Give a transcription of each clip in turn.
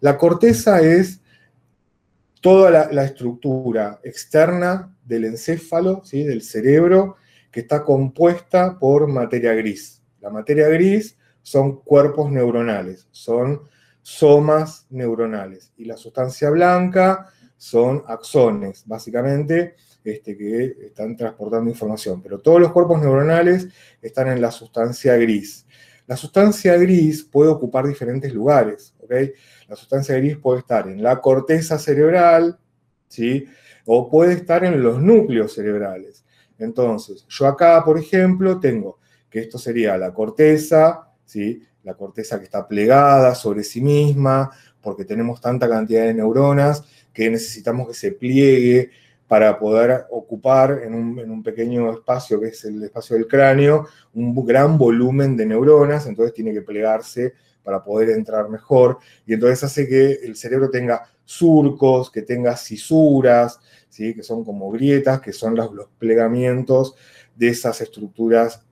La corteza es toda la, estructura externa del encéfalo, ¿sí? del cerebro, que está compuesta por materia gris. La materia gris son cuerpos neuronales, son somas neuronales. Y la sustancia blanca son axones, básicamente, este, que están transportando información. Pero todos los cuerpos neuronales están en la sustancia gris. La sustancia gris puede ocupar diferentes lugares, La sustancia gris puede estar en la corteza cerebral, ¿sí? O puede estar en los núcleos cerebrales. Entonces, yo acá, por ejemplo, tengo que esto sería la corteza, ¿sí? La corteza que está plegada sobre sí misma, porque tenemos tanta cantidad de neuronas que necesitamos que se pliegue para poder ocupar en un, pequeño espacio que es el espacio del cráneo un gran volumen de neuronas, entonces tiene que plegarse para poder entrar mejor, y entonces hace que el cerebro tenga surcos, que tenga cisuras, ¿sí? que son como grietas, que son los, plegamientos de esas estructuras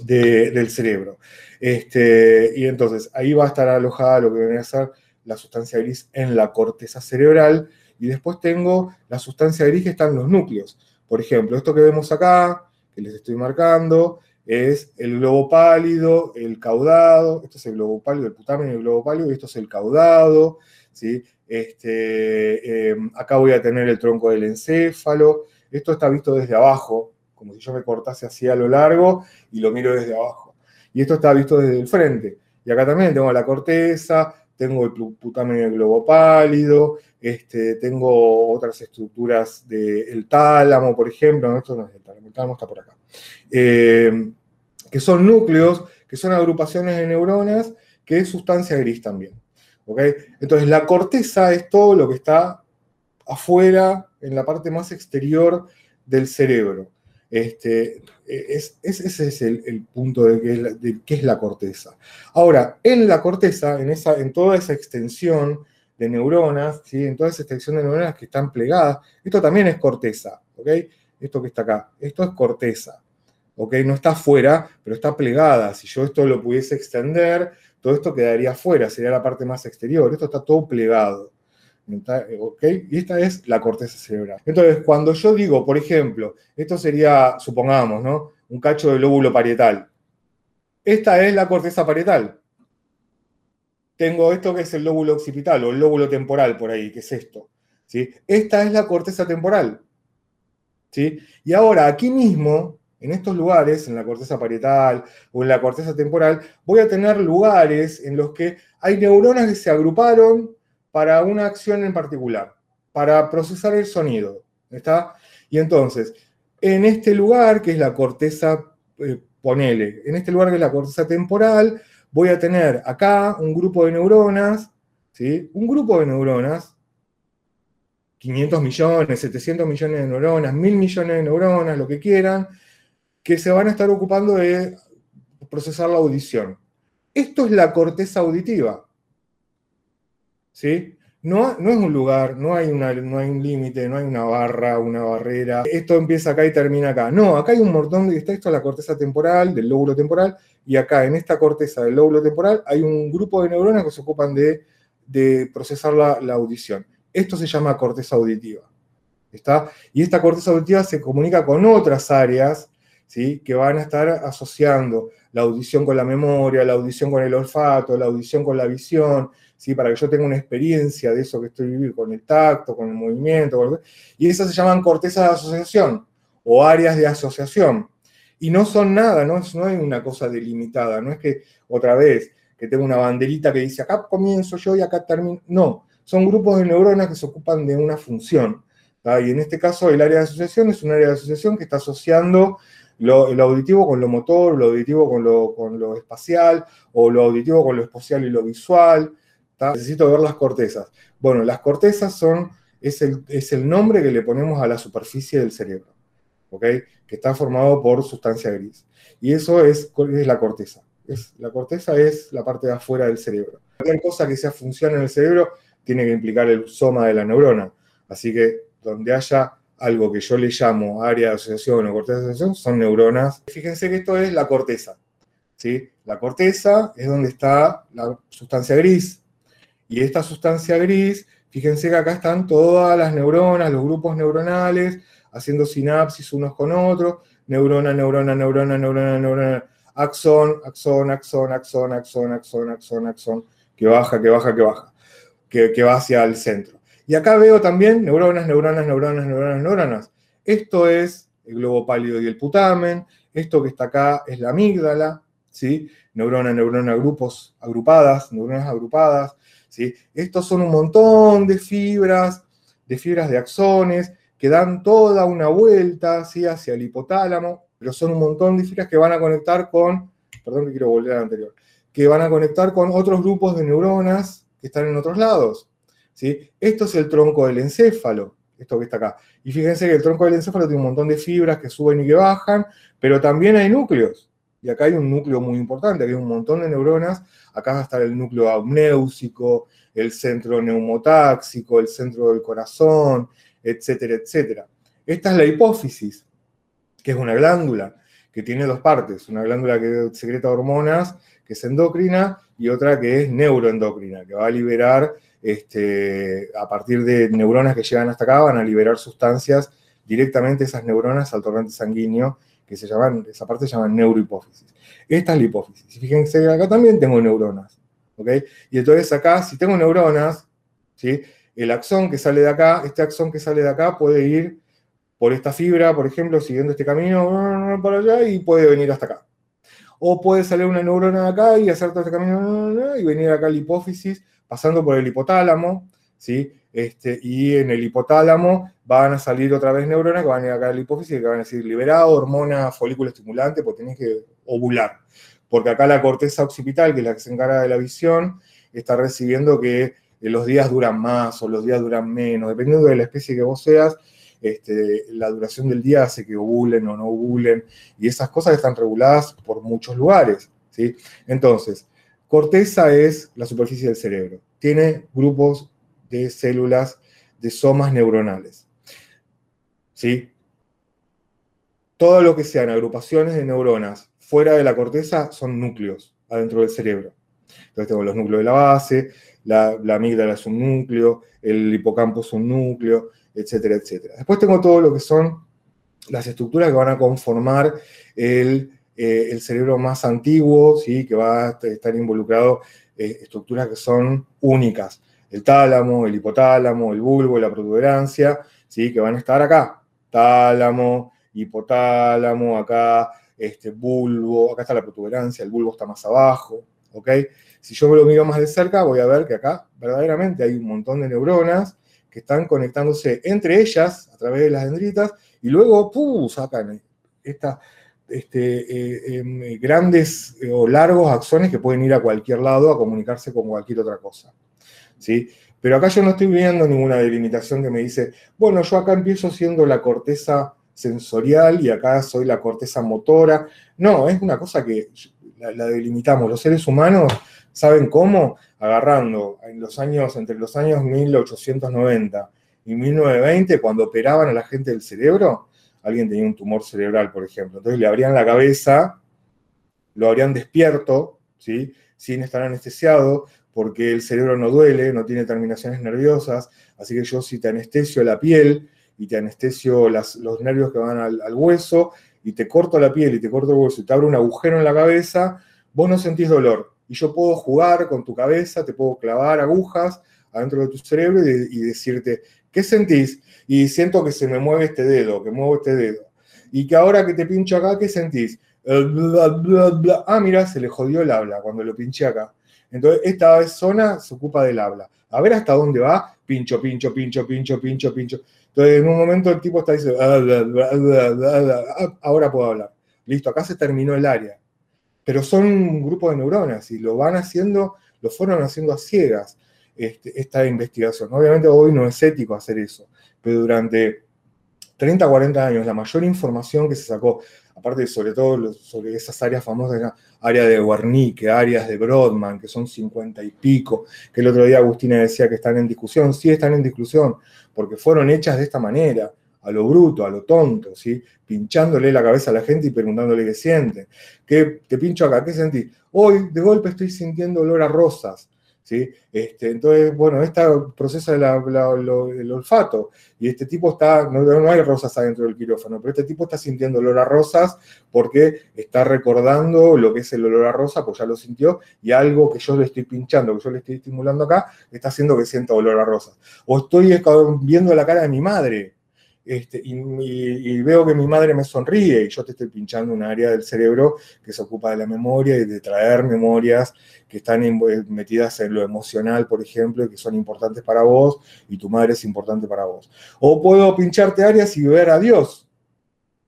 del cerebro. Este, y entonces ahí va a estar alojada lo que viene a ser la sustancia gris en la corteza cerebral, y después tengo la sustancia gris que está en los núcleos. Por ejemplo, esto que vemos acá, que les estoy marcando, es el globo pálido, el caudado, esto es el globo pálido, el putamen el globo pálido, y esto es el caudado, ¿sí? Este, eh, acá voy a tener el tronco del encéfalo, esto está visto desde abajo, como si yo me cortase así a lo largo y lo miro desde abajo. Y esto está visto desde el frente. Y acá también tengo la corteza, tengo el putamen el globo pálido, este, tengo otras estructuras del tálamo, por ejemplo, esto no el tálamo, está por acá, eh, que son núcleos, que son agrupaciones de neuronas, que es sustancia gris también. Entonces, la corteza es todo lo que está afuera, en la parte más exterior del cerebro. Este, ese es el, punto de, qué es la corteza. Ahora, en la corteza, en, esa, en toda esa extensión de neuronas, ¿sí? en toda esa extensión de neuronas que están plegadas, esto también es corteza, ¿ok? Esto que está acá, esto es corteza, ¿ok? No está afuera, pero está plegada. Si yo esto lo pudiese extender, todo esto quedaría afuera, sería la parte más exterior. Esto está todo plegado. ¿Ok? Y esta es la corteza cerebral. Entonces, cuando yo digo, por ejemplo, esto sería, supongamos, ¿no? Un cacho de lóbulo parietal. Esta es la corteza parietal. Tengo esto que es el lóbulo occipital o el lóbulo temporal por ahí, que es esto. ¿sí? Esta es la corteza temporal. ¿sí? Y ahora, aquí mismo, en estos lugares, en la corteza parietal o en la corteza temporal, voy a tener lugares en los que hay neuronas que se agruparon para una acción en particular, para procesar el sonido. ¿Está? Y entonces, en este lugar, que es la corteza, eh, ponele, en este lugar que es la corteza temporal, voy a tener acá un grupo de neuronas, ¿sí? Un grupo de neuronas, 500 millones, 700 millones de neuronas, 1000 millones de neuronas, lo que quieran, que se van a estar ocupando de procesar la audición. Esto es la corteza auditiva. ¿Sí? No, no es un lugar, no hay, una, no hay un límite, no hay una barra, una barrera. Esto empieza acá y termina acá. No, acá hay un montón de... Está esto es la corteza temporal, del lóbulo temporal, y acá en esta corteza del lóbulo temporal hay un grupo de neuronas que se ocupan de, procesar la, audición. Esto se llama corteza auditiva. ¿Está? Y esta corteza auditiva se comunica con otras áreas ¿sí? que van a estar asociando la audición con la memoria, la audición con el olfato, la audición con la visión, para que yo tenga una experiencia de eso que estoy viviendo con el tacto, con el movimiento, y esas se llaman cortezas de asociación o áreas de asociación. Y no son nada, no, no hay una cosa delimitada, no es que otra vez que tengo una banderita que dice acá comienzo yo y acá termino, no, son grupos de neuronas que se ocupan de una función. Y en este caso el área de asociación es un área de asociación que está asociando lo, auditivo con lo motor, lo auditivo con lo, con lo espacial, o lo auditivo con lo espacial y lo visual, Necesito ver las cortezas. Bueno, las cortezas son, es el, nombre que le ponemos a la superficie del cerebro, ¿ok? Que está formado por sustancia gris. Y eso es, es la corteza. Es, la corteza es la parte de afuera del cerebro. Cualquier cosa que sea función en el cerebro tiene que implicar el soma de la neurona. Así que donde haya algo que yo le llamo área de asociación o corteza de asociación, son neuronas. Fíjense que esto es la corteza. ¿sí? La corteza es donde está la sustancia gris, Y esta sustancia gris, fíjense que acá están todas las neuronas, los grupos neuronales, haciendo sinapsis unos con otros, neurona, neurona, neurona, neurona, neurona, axón, axón, axón, axón, axón, axón, axón, axón, que baja, que baja, que baja, que, que va hacia el centro. Y acá veo también neuronas, neuronas, neuronas, neuronas, neuronas. Esto es el globo pálido y el putamen. Esto que está acá es la amígdala, ¿sí? Neurona, neurona, grupos agrupadas, neuronas agrupadas, ¿sí? Estos son un montón de fibras, de fibras de axones, que dan toda una vuelta, ¿sí? Hacia el hipotálamo, pero son un montón de fibras que van a conectar con, perdón que quiero volver al anterior, que van a conectar con otros grupos de neuronas que están en otros lados, ¿sí? Esto es el tronco del encéfalo, esto que está acá. Y fíjense que el tronco del encéfalo tiene un montón de fibras que suben y que bajan, pero también hay núcleos. Y acá hay un núcleo muy importante, hay un montón de neuronas. Acá va a estar el núcleo amnéusico, el centro neumotáxico, el centro del corazón, etcétera, etcétera. Esta es la hipófisis, que es una glándula que tiene dos partes, una glándula que secreta hormonas, que es endocrina, y otra que es neuroendocrina, que va a liberar este, a partir de neuronas que llegan hasta acá, van a liberar sustancias directamente esas neuronas al torrente sanguíneo, que se llaman, esa parte se llama neurohipófisis. Esta es la hipófisis. Fíjense acá también tengo neuronas. ¿ok? Y entonces acá, si tengo neuronas, ¿sí? el axón que sale de acá, este axón que sale de acá puede ir por esta fibra, por ejemplo, siguiendo este camino para allá y puede venir hasta acá. O puede salir una neurona de acá y hacer todo este camino y venir acá a la hipófisis pasando por el hipotálamo, ¿sí? Este, y en el hipotálamo van a salir otra vez neuronas que van a ir acá a la hipófisis y que van a decir liberado, hormona, folículo estimulante, porque tenés que ovular. Porque acá la corteza occipital, que es la que se encarga de la visión, está recibiendo que los días duran más o los días duran menos, dependiendo de la especie que vos seas, este, la duración del día hace que ovulen o no ovulen, y esas cosas están reguladas por muchos lugares. ¿sí? Entonces, Corteza es la superficie del cerebro. Tiene grupos de células de somas neuronales. ¿Sí? Todo lo que sean agrupaciones de neuronas fuera de la corteza son núcleos adentro del cerebro. Entonces tengo los núcleos de la base, la, la amígdala es un núcleo, el hipocampo es un núcleo, etcétera, etcétera. Después tengo todo lo que son las estructuras que van a conformar el eh, cerebro más antiguo, ¿sí? que va a estar involucrado eh, estructuras que son únicas. El tálamo, el hipotálamo, el bulbo, la protuberancia, ¿sí? que van a estar acá. Tálamo, hipotálamo, acá este bulbo, acá está la protuberancia, el bulbo está más abajo, ¿ok? Si yo me lo miro más de cerca, voy a ver que acá verdaderamente hay un montón de neuronas que están conectándose entre ellas a través de las dendritas y luego ¡pum! sacan esta, este, eh, em, grandes eh, o largos axones que pueden ir a cualquier lado a comunicarse con cualquier otra cosa. ¿sí? Pero acá yo no estoy viendo ninguna delimitación que me dice, bueno, yo acá empiezo siendo la corteza sensorial y acá soy la corteza motora. No, es una cosa que la, delimitamos. Los seres humanos saben cómo, agarrando en los años, entre los años 1890 y 1920, cuando operaban a la gente del cerebro, alguien tenía un tumor cerebral, por ejemplo. Entonces le abrían la cabeza, lo habrían despierto, ¿sí? sin estar anestesiado, porque el cerebro no duele, no tiene terminaciones nerviosas, así que yo si te anestesio la piel y te anestesio los nervios que van al, hueso y te corto la piel y te corto el hueso y te abro un agujero en la cabeza, vos no sentís dolor. Y yo puedo jugar con tu cabeza, te puedo clavar agujas adentro de tu cerebro y, y decirte, ¿qué sentís? y siento que se me mueve este dedo, que muevo este dedo. Y que ahora que te pincho acá, ¿qué sentís? Ah, mira, se le jodió el habla cuando lo pinché acá. Entonces, esta zona se ocupa del habla. A ver hasta dónde va. Pincho, pincho, pincho, pincho, pincho, pincho. Entonces, en un momento el tipo está diciendo, ahora puedo hablar. Listo, acá se terminó el área. Pero son un grupo de neuronas y lo van haciendo, lo fueron haciendo a ciegas este, esta investigación. Obviamente hoy no es ético hacer eso pero durante 30, 40 años la mayor información que se sacó, aparte sobre todo sobre esas áreas famosas, área de Wernicke, áreas de Brodmann, que son 50 y pico, que el otro día Agustina decía que están en discusión, sí están en discusión, porque fueron hechas de esta manera, a lo bruto, a lo tonto, ¿sí? pinchándole la cabeza a la gente y preguntándole qué siente. ¿Qué, te pincho acá? ¿Qué sentís? Hoy, de golpe, estoy sintiendo olor a rosas. Este, entonces, bueno, este procesa el olfato y este tipo está, no, no, hay rosas adentro del quirófano, pero este tipo está sintiendo olor a rosas porque está recordando lo que es el olor a rosa, pues ya lo sintió, y algo que yo le estoy pinchando, que yo le estoy estimulando acá, está haciendo que sienta olor a rosas. O estoy viendo la cara de mi madre, este, y, veo que mi madre me sonríe y yo te estoy pinchando un área del cerebro que se ocupa de la memoria y de traer memorias que están metidas en lo emocional, por ejemplo, y que son importantes para vos y tu madre es importante para vos. O puedo pincharte áreas y ver a Dios,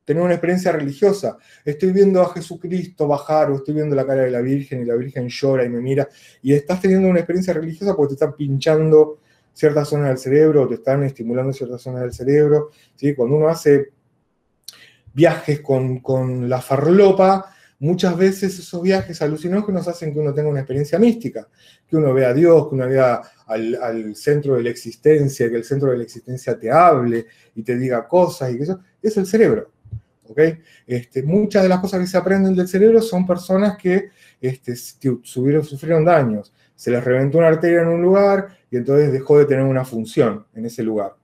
tener una experiencia religiosa. Estoy viendo a Jesucristo bajar o estoy viendo la cara de la Virgen y la Virgen llora y me mira y estás teniendo una experiencia religiosa porque te están pinchando ciertas zonas del cerebro, te están estimulando ciertas zonas del cerebro. ¿sí? Cuando uno hace viajes con, la farlopa, muchas veces esos viajes alucinógenos hacen que uno tenga una experiencia mística, que uno vea a Dios, que uno vea al, centro de la existencia, que el centro de la existencia te hable y te diga cosas y que eso es el cerebro. ¿okay? Este, muchas de las cosas que se aprenden del cerebro son personas que este, sufrieron daños. Se les reventó una arteria en un lugar y entonces dejó de tener una función en ese lugar.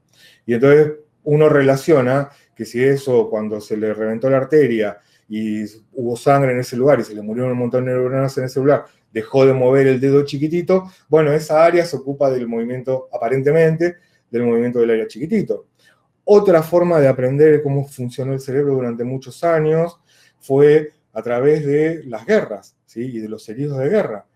Y entonces uno relaciona que si eso, cuando se le reventó la arteria y hubo sangre en ese lugar y se le murieron un montón de neuronas en ese lugar, dejó de mover el dedo chiquitito, bueno, esa área se ocupa del movimiento, aparentemente, del movimiento del área chiquitito. Otra forma de aprender cómo funcionó el cerebro durante muchos años fue a través de las guerras y de los heridos de guerra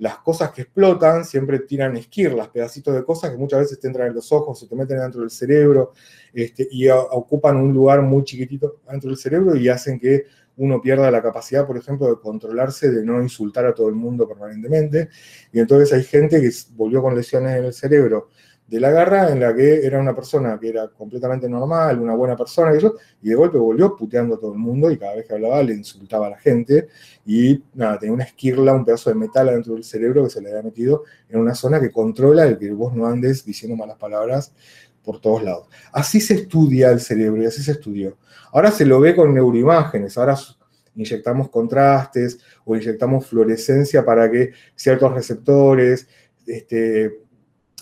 las cosas que explotan siempre tiran esquirlas, pedacitos de cosas que muchas veces te entran en los ojos, se te meten dentro del cerebro este, y ocupan un lugar muy chiquitito dentro del cerebro y hacen que uno pierda la capacidad, por ejemplo, de controlarse, de no insultar a todo el mundo permanentemente. Y entonces hay gente que volvió con lesiones en el cerebro de la garra en la que era una persona que era completamente normal, una buena persona, y, de golpe volvió puteando a todo el mundo y cada vez que hablaba le insultaba a la gente y nada, tenía una esquirla, un pedazo de metal adentro del cerebro que se le había metido en una zona que controla el que vos no andes diciendo malas palabras por todos lados. Así se estudia el cerebro y así se estudió. Ahora se lo ve con neuroimágenes, ahora inyectamos contrastes o inyectamos fluorescencia para que ciertos receptores este,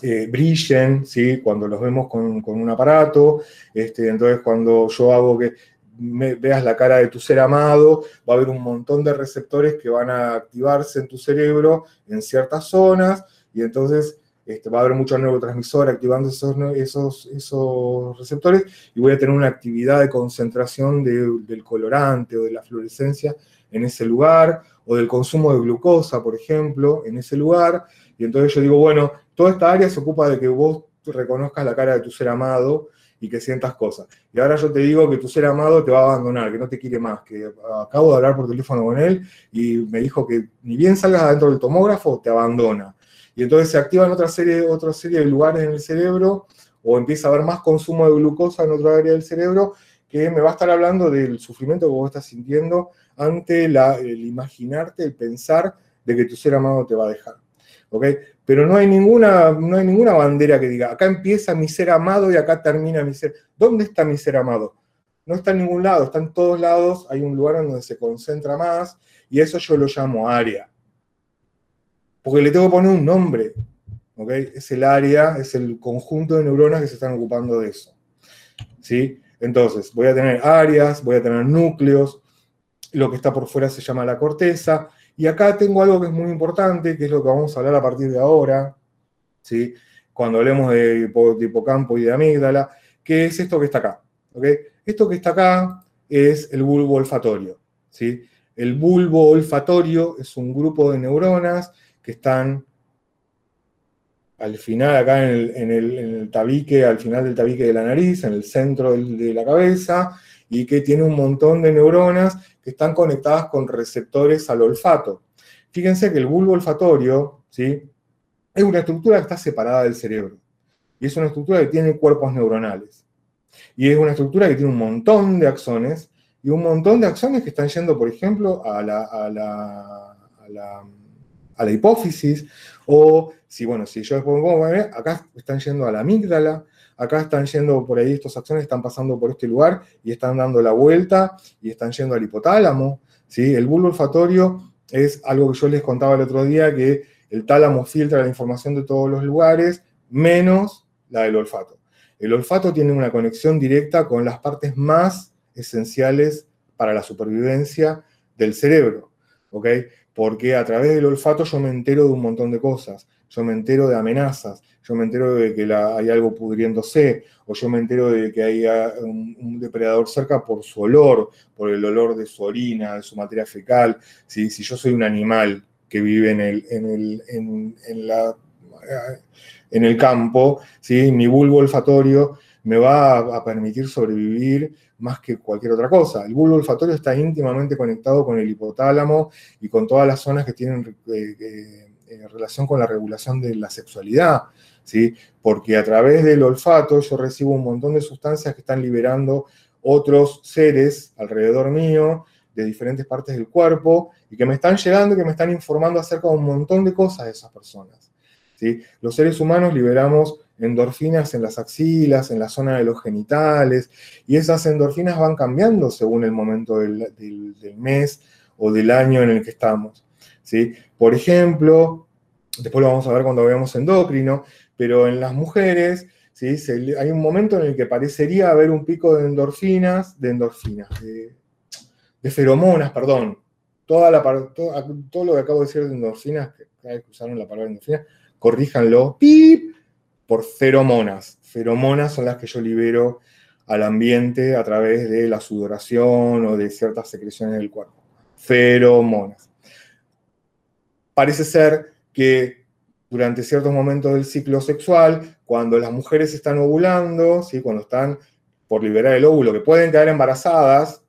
eh, brillen, ¿sí? cuando los vemos con, un aparato. Este, entonces, cuando yo hago que veas la cara de tu ser amado, va a haber un montón de receptores que van a activarse en tu cerebro en ciertas zonas, y entonces este, va a haber muchos neurotransmisores activando esos, esos, esos, receptores, y voy a tener una actividad de concentración del colorante o de la fluorescencia en ese lugar, o del consumo de glucosa, por ejemplo, en ese lugar, y entonces yo digo, bueno, toda esta área se ocupa de que vos reconozcas la cara de tu ser amado y que sientas cosas. Y ahora yo te digo que tu ser amado te va a abandonar, que no te quiere más, que acabo de hablar por teléfono con él y me dijo que ni bien salgas adentro del tomógrafo, te abandona. Y entonces se activan otra serie, otra serie de lugares en el cerebro o empieza a haber más consumo de glucosa en otra área del cerebro que me va a estar hablando del sufrimiento que vos estás sintiendo ante el imaginarte, el pensar de que tu ser amado te va a dejar. Pero no hay, ninguna, no hay ninguna bandera que diga, acá empieza mi ser amado y acá termina mi ser. ¿Dónde está mi ser amado? No está en ningún lado, está en todos lados, hay un lugar en donde se concentra más y eso yo lo llamo área. Porque le tengo que poner un nombre, Es el área, es el conjunto de neuronas que se están ocupando de eso. ¿Sí? Entonces, voy a tener áreas, voy a tener núcleos, lo que está por fuera se llama la corteza, y acá tengo algo que es muy importante, que es lo que vamos a hablar a partir de ahora, ¿sí? cuando hablemos de, hipocampo y de amígdala, que es esto que está acá. Esto que está acá es el bulbo olfatorio. ¿sí? El bulbo olfatorio es un grupo de neuronas que están al final, acá en el, tabique, al final del tabique de la nariz, en el centro de la cabeza, y que tiene un montón de neuronas que están conectadas con receptores al olfato. Fíjense que el bulbo olfatorio ¿sí? es una estructura que está separada del cerebro. Y es una estructura que tiene cuerpos neuronales. Y es una estructura que tiene un montón de axones y un montón de axones que están yendo, por ejemplo, a la, a la, a la, hipófisis, o si, bueno, si yo después pongo, acá están yendo a la amígdala, acá están yendo por ahí, estos acciones están pasando por este lugar y están dando la vuelta y están yendo al hipotálamo. ¿sí? El bulbo olfatorio es algo que yo les contaba el otro día, que El tálamo filtra la información de todos los lugares, menos la del olfato. El olfato tiene una conexión directa con las partes más esenciales para la supervivencia del cerebro. Porque a través del olfato yo me entero de un montón de cosas, yo me entero de amenazas, yo me entero de que hay algo pudriéndose, o yo me entero de que hay ah, un, depredador cerca por su olor, por el olor de su orina, de su materia fecal. Si yo soy un animal que vive en el, en la, en el campo, ¿sí? mi bulbo olfatorio me va a, permitir sobrevivir más que cualquier otra cosa. El bulbo olfatorio está íntimamente conectado con el hipotálamo y con todas las zonas que tienen eh, eh, relación con la regulación de la sexualidad, ¿sí? porque a través del olfato yo recibo un montón de sustancias que están liberando otros seres alrededor mío, de diferentes partes del cuerpo, y que me están llegando que me están informando acerca de un montón de cosas de esas personas. ¿sí? Los seres humanos liberamos endorfinas en las axilas, en la zona de los genitales, y esas endorfinas van cambiando según el momento del, mes o del año en el que estamos. ¿Sí? Por ejemplo, después lo vamos a ver cuando veamos endocrino, pero en las mujeres ¿sí? hay un momento en el que parecería haber un pico de endorfinas, de endorfinas, de, feromonas, perdón. Toda la, todo, lo que acabo de decir de endorfinas, que que usaron la palabra endorfina, corríjanlo, ¡pip! por feromonas. Feromonas son las que yo libero al ambiente a través de la sudoración o de ciertas secreciones del cuerpo. Feromonas. Parece ser que durante ciertos momentos del ciclo sexual, cuando las mujeres están ovulando, ¿sí? cuando están por liberar el óvulo, que pueden quedar embarazadas,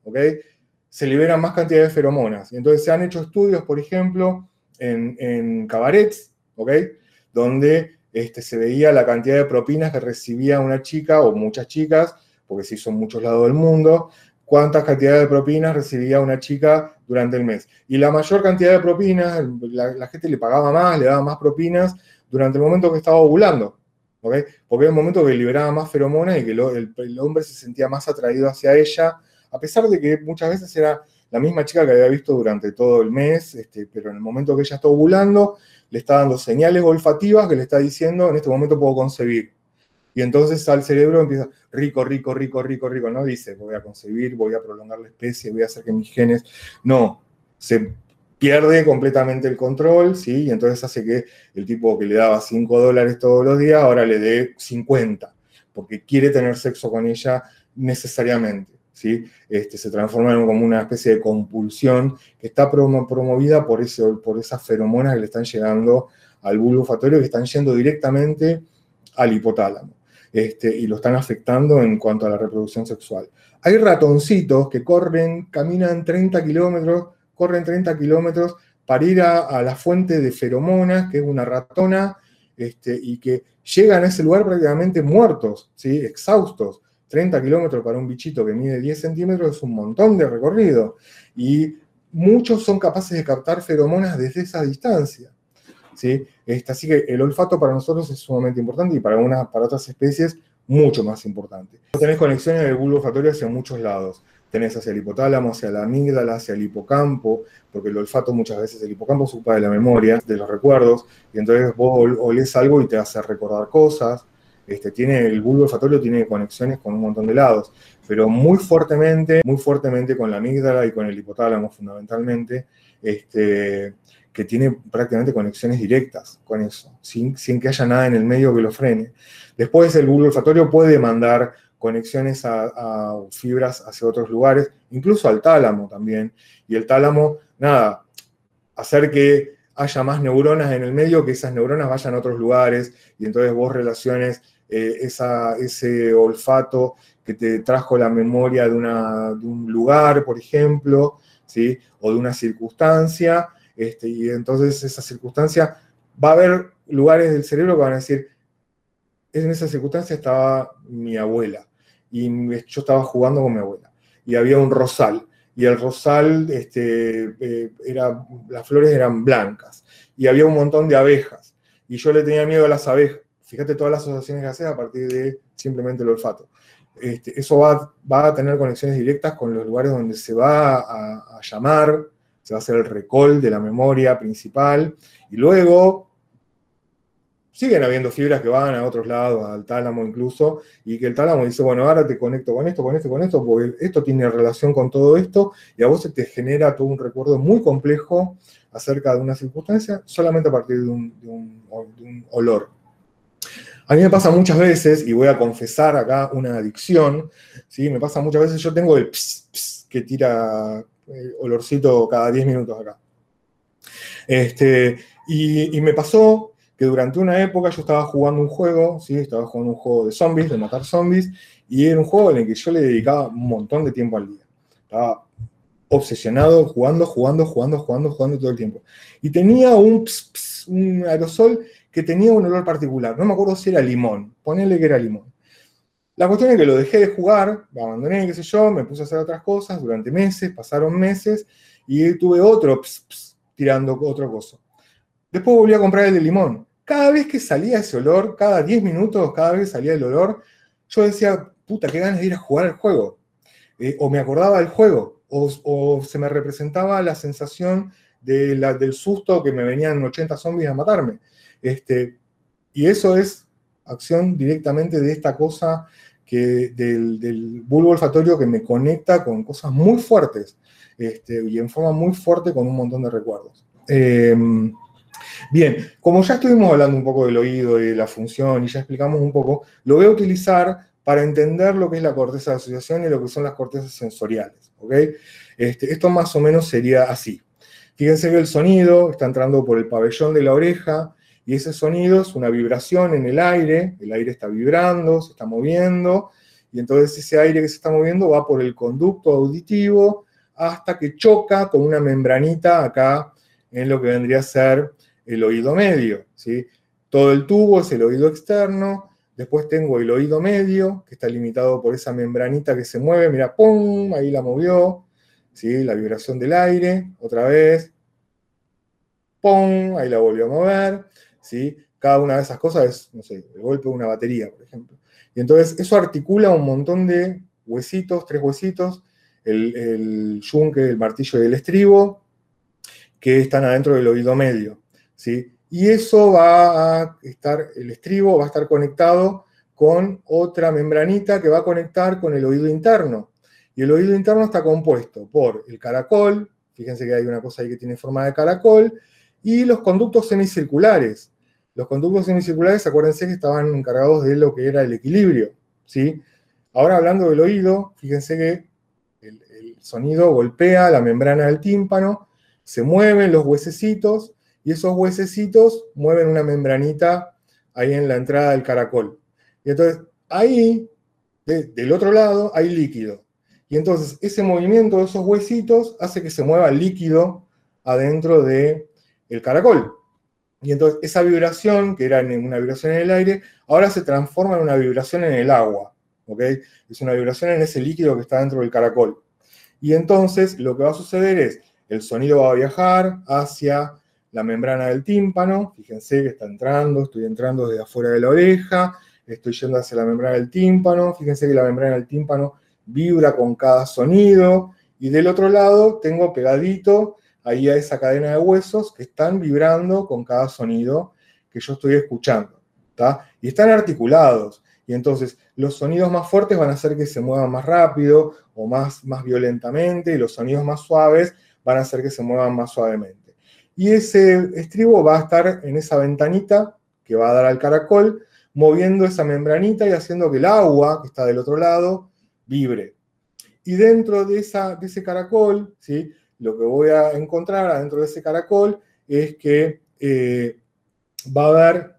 se liberan más cantidad de feromonas. Y entonces se han hecho estudios, por ejemplo, en, en cabarets, donde este, se veía la cantidad de propinas que recibía una chica o muchas chicas, porque se hizo en muchos lados del mundo, cuántas cantidades de propinas recibía una chica durante el mes. Y la mayor cantidad de propinas, la, gente le pagaba más, le daba más propinas durante el momento que estaba ovulando. Porque era el momento que liberaba más feromonas y que el, hombre se sentía más atraído hacia ella, a pesar de que muchas veces era la misma chica que había visto durante todo el mes, este, pero en el momento que ella está ovulando, le está dando señales olfativas que le está diciendo, en este momento puedo concebir. Y entonces al cerebro empieza, rico, rico, rico, rico, rico, no dice, voy a concebir, voy a prolongar la especie, voy a hacer que mis genes, no, se pierde completamente el control, ¿sí? Y entonces hace que el tipo que le daba 5 dólares todos los días, ahora le dé 50, porque quiere tener sexo con ella necesariamente. ¿sí? Este, se transforma en como una especie de compulsión que está promovida por, ese, por esas feromonas que le están llegando al bulbo olfatorio, que están yendo directamente al hipotálamo. Este, y lo están afectando en cuanto a la reproducción sexual. Hay ratoncitos que corren, caminan 30 kilómetros, corren 30 kilómetros para ir a, la fuente de feromonas, que es una ratona, este, y que llegan a ese lugar prácticamente muertos, ¿sí? exhaustos, 30 kilómetros para un bichito que mide 10 centímetros es un montón de recorrido. Y muchos son capaces de captar feromonas desde esa distancia. Este, así que el olfato para nosotros es sumamente importante y para otras especies mucho más importante. Tenés conexiones del bulbo olfatorio hacia muchos lados. Tenés hacia el hipotálamo, hacia la amígdala, hacia el hipocampo, porque el olfato muchas veces, el hipocampo se ocupa de la memoria, de los recuerdos, y entonces vos olés algo y te hace recordar cosas. Este, tiene, el bulbo olfatorio tiene conexiones con un montón de lados, pero muy fuertemente, muy fuertemente con la amígdala y con el hipotálamo fundamentalmente, este, que tiene prácticamente conexiones directas con eso, sin, sin, que haya nada en el medio que lo frene. Después el bulbo olfatorio puede mandar conexiones a, fibras hacia otros lugares, incluso al tálamo también. Y el tálamo, nada, hacer que haya más neuronas en el medio, que esas neuronas vayan a otros lugares y entonces vos relaciones eh, ese olfato que te trajo la memoria de, un lugar, por ejemplo, ¿sí? o de una circunstancia, este, y entonces esa circunstancia, va a haber lugares del cerebro que van a decir, en esa circunstancia estaba mi abuela, y yo estaba jugando con mi abuela, y había un rosal, y el rosal, este, eh, era, las flores eran blancas, y había un montón de abejas, y yo le tenía miedo a las abejas, Fíjate todas las asociaciones que haces a partir de simplemente el olfato. Este, eso va, va, a tener conexiones directas con los lugares donde se va a, llamar, se va a hacer el recall de la memoria principal, y luego siguen habiendo fibras que van a otros lados, al tálamo incluso, y que el tálamo dice, bueno, ahora te conecto con esto, con esto, con esto, porque esto tiene relación con todo esto, y a vos se te genera todo un recuerdo muy complejo acerca de una circunstancia solamente a partir de un, olor. A mí me pasa muchas veces, y voy a confesar acá una adicción, ¿sí? me pasa muchas veces, yo tengo el ps, que tira olorcito cada 10 minutos acá. Este, y, y me pasó que durante una época yo estaba jugando un juego, ¿sí? estaba jugando un juego de zombies, de matar zombies, y era un juego en el que yo le dedicaba un montón de tiempo al día. Estaba obsesionado jugando, jugando, jugando, jugando, jugando todo el tiempo. Y tenía un, un aerosol que tenía un olor particular. No me acuerdo si era limón. Ponele que era limón. La cuestión es que lo dejé de jugar, lo abandoné, qué sé yo, me puse a hacer otras cosas durante meses, pasaron meses, y tuve otro tirando otro cosa. Después volví a comprar el de limón. Cada vez que salía ese olor, cada 10 minutos, cada vez que salía el olor, yo decía, puta, qué ganas de ir a jugar al juego. Eh, o me acordaba del juego, o, se me representaba la sensación de la, del susto que me venían 80 zombies a matarme. Este, y eso es acción directamente de esta cosa del, bulbo olfatorio que me conecta con cosas muy fuertes este, y en forma muy fuerte con un montón de recuerdos. Em, Bien, como ya estuvimos hablando un poco del oído y de la función y ya explicamos un poco, lo voy a utilizar para entender lo que es la corteza de asociación y lo que son las cortezas sensoriales. Este, esto más o menos sería así. Fíjense que el sonido está entrando por el pabellón de la oreja y ese sonido es una vibración en el aire, el aire está vibrando, se está moviendo, y entonces ese aire que se está moviendo va por el conducto auditivo hasta que choca con una membranita acá en lo que vendría a ser el oído medio, ¿sí? Todo el tubo es el oído externo, después tengo el oído medio, que está limitado por esa membranita que se mueve, mira, ¡pum! Ahí la movió, ¿sí? La vibración del aire, otra vez, ¡pum! Ahí la volvió a mover, ¿sí? Cada una de esas cosas es, no sé, el golpe de una batería, por ejemplo. Y entonces eso articula un montón de huesitos, tres huesitos, el, el yunque, el martillo y el estribo, que están adentro del oído medio. Y eso va a estar, el estribo va a estar conectado con otra membranita que va a conectar con el oído interno. Y el oído interno está compuesto por el caracol, fíjense que hay una cosa ahí que tiene forma de caracol, y los conductos semicirculares. Los conductos semicirculares, acuérdense que estaban encargados de lo que era el equilibrio. ¿sí? Ahora hablando del oído, fíjense que el, el sonido golpea la membrana del tímpano, se mueven los huesecitos y esos huesecitos mueven una membranita ahí en la entrada del caracol. Y entonces ahí, del otro lado, hay líquido. Y entonces ese movimiento de esos huesitos hace que se mueva líquido adentro del el caracol. Y entonces esa vibración, que era una vibración en el aire, ahora se transforma en una vibración en el agua. ¿ok? Es una vibración en ese líquido que está dentro del caracol. Y entonces lo que va a suceder es, el sonido va a viajar hacia la membrana del tímpano, fíjense que está entrando, estoy entrando desde afuera de la oreja, estoy yendo hacia la membrana del tímpano, fíjense que la membrana del tímpano vibra con cada sonido, y del otro lado tengo pegadito ahí a esa cadena de huesos que están vibrando con cada sonido que yo estoy escuchando, Y están articulados, y entonces los sonidos más fuertes van a hacer que se muevan más rápido o más, más violentamente, y los sonidos más suaves van a hacer que se muevan más suavemente. Y ese estribo va a estar en esa ventanita que va a dar al caracol, moviendo esa membranita y haciendo que el agua que está del otro lado vibre. Y dentro de, esa, de ese caracol, ¿sí? Lo que voy a encontrar adentro de ese caracol es que eh, va a haber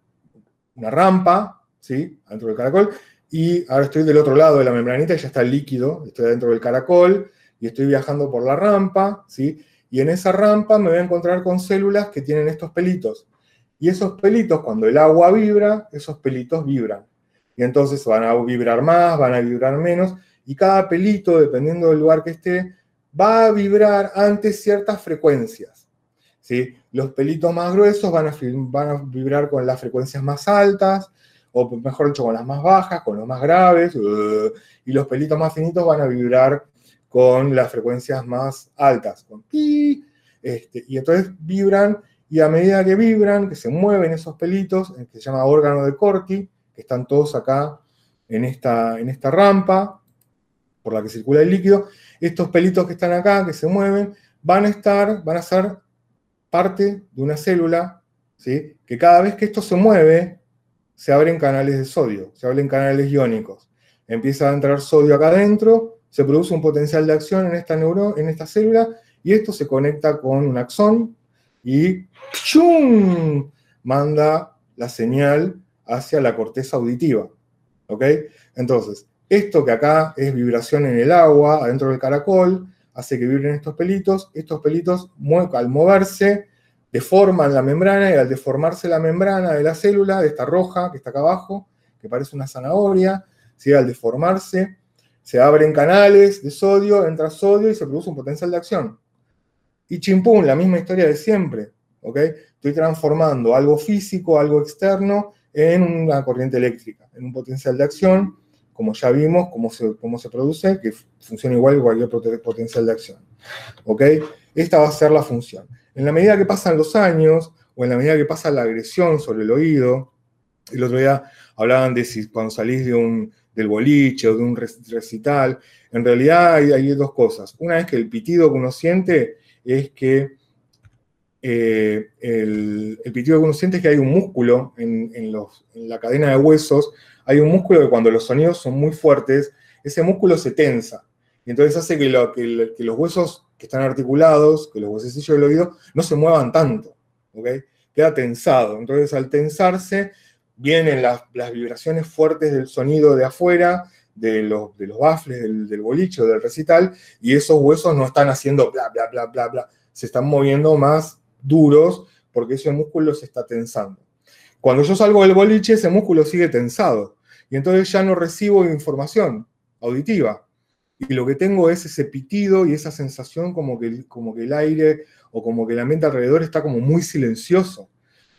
una rampa, ¿sí? Adentro del caracol, y ahora estoy del otro lado de la membranita, ya está el líquido, estoy dentro del caracol, y estoy viajando por la rampa, ¿sí? Y en esa rampa me voy a encontrar con células que tienen estos pelitos. Y esos pelitos, cuando el agua vibra, esos pelitos vibran. Y entonces van a vibrar más, van a vibrar menos. Y cada pelito, dependiendo del lugar que esté, va a vibrar ante ciertas frecuencias. ¿sí? Los pelitos más gruesos van a, vibrar con las frecuencias más altas, o mejor dicho, con las más bajas, con los más graves, y los pelitos más finitos van a vibrar con las frecuencias más altas, con este, y entonces vibran y a medida que vibran, que se mueven esos pelitos, que se llama órgano de Corti, que están todos acá en esta, en esta rampa por la que circula el líquido, estos pelitos que están acá, que se mueven, van a estar, van a ser parte de una célula, ¿sí? que cada vez que esto se mueve, se abren canales de sodio, se abren canales iónicos. Empieza a entrar sodio acá adentro, se produce un potencial de acción en esta, neuro, en esta célula, y esto se conecta con un axón y ¡chum! manda la señal hacia la corteza auditiva. ¿Ok? Entonces, esto que acá es vibración en el agua, adentro del caracol, hace que vibren estos pelitos. Estos pelitos, al moverse, deforman la membrana y al deformarse la membrana de la célula, de esta roja que está acá abajo, que parece una zanahoria, al deformarse, se abren canales de sodio, entra sodio y se produce un potencial de acción. Y chimpún, la misma historia de siempre. ¿ok? Estoy transformando algo físico, algo externo, en una corriente eléctrica, en un potencial de acción, como ya vimos cómo se, cómo se produce, que funciona igual que cualquier potencial de acción. ¿ok? Esta va a ser la función. En la medida que pasan los años, o en la medida que pasa la agresión sobre el oído, el otro día hablaban de si cuando salís de un, del boliche o de un recital, en realidad hay, hay dos cosas. Una es que el pitido que uno siente es que eh, el, pitido que uno siente es que hay un músculo en, la cadena de huesos, hay un músculo que cuando los sonidos son muy fuertes, ese músculo se tensa. Y entonces hace que, los huesos que están articulados, que los huesecillos del oído, no se muevan tanto. Queda tensado. Entonces al tensarse, vienen las, vibraciones fuertes del sonido de afuera, de los, de los bafles del, del boliche o del recital, y esos huesos no están haciendo bla, bla, bla, bla, bla, se están moviendo más duros porque ese músculo se está tensando. Cuando yo salgo del boliche, ese músculo sigue tensado y entonces ya no recibo información auditiva. Y lo que tengo es ese pitido y esa sensación como que, como que el aire o como que el ambiente alrededor está como muy silencioso.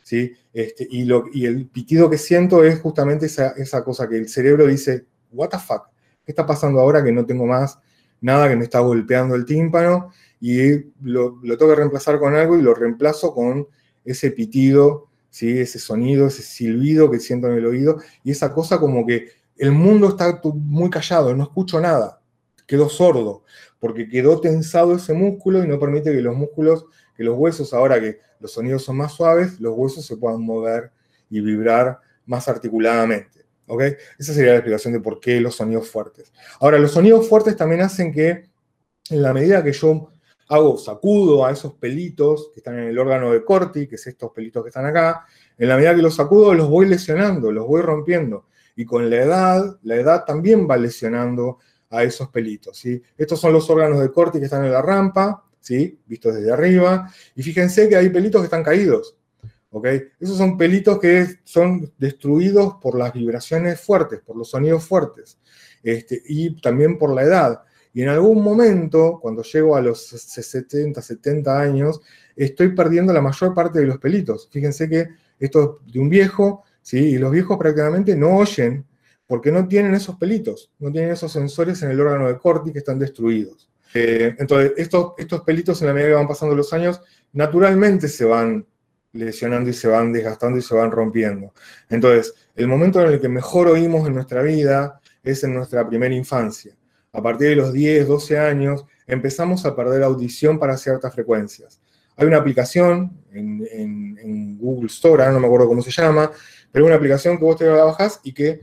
¿sí? Este, y, lo, y el pitido que siento es justamente esa, esa cosa que el cerebro dice, what the fuck, ¿qué está pasando ahora que no tengo más nada que me está golpeando el tímpano? y lo, tengo que reemplazar con algo y lo reemplazo con ese pitido, ¿sí? ese sonido, ese silbido que siento en el oído y esa cosa como que el mundo está muy callado, no escucho nada, quedo sordo, porque quedó tensado ese músculo y no permite que los músculos, que los huesos, ahora que los sonidos son más suaves, los huesos se puedan mover y vibrar más articuladamente. ¿ok? Esa sería la explicación de por qué los sonidos fuertes. Ahora, los sonidos fuertes también hacen que en la medida que yo hago sacudo a esos pelitos que están en el órgano de Corti, que es estos pelitos que están acá, en la medida que los sacudo los voy lesionando, los voy rompiendo. Y con la edad, la edad también va lesionando a esos pelitos. Estos son los órganos de Corti que están en la rampa, ¿sí? vistos desde arriba. Y fíjense que hay pelitos que están caídos. Esos son pelitos que son destruidos por las vibraciones fuertes, por los sonidos fuertes. Este, y también por la edad. Y en algún momento, cuando llego a los 70, 70 años, estoy perdiendo la mayor parte de los pelitos. Fíjense que esto es de un viejo, ¿sí? y los viejos prácticamente no oyen porque no tienen esos pelitos, no tienen esos sensores en el órgano de corti que están destruidos. Eh, entonces, estos, estos pelitos en la medida que van pasando los años, naturalmente se van lesionando y se van desgastando y se van rompiendo. Entonces, el momento en el que mejor oímos en nuestra vida es en nuestra primera infancia a partir de los 10, 12 años, empezamos a perder audición para ciertas frecuencias. Hay una aplicación en, Google Store, no me acuerdo cómo se llama, pero una aplicación que vos te la bajas y que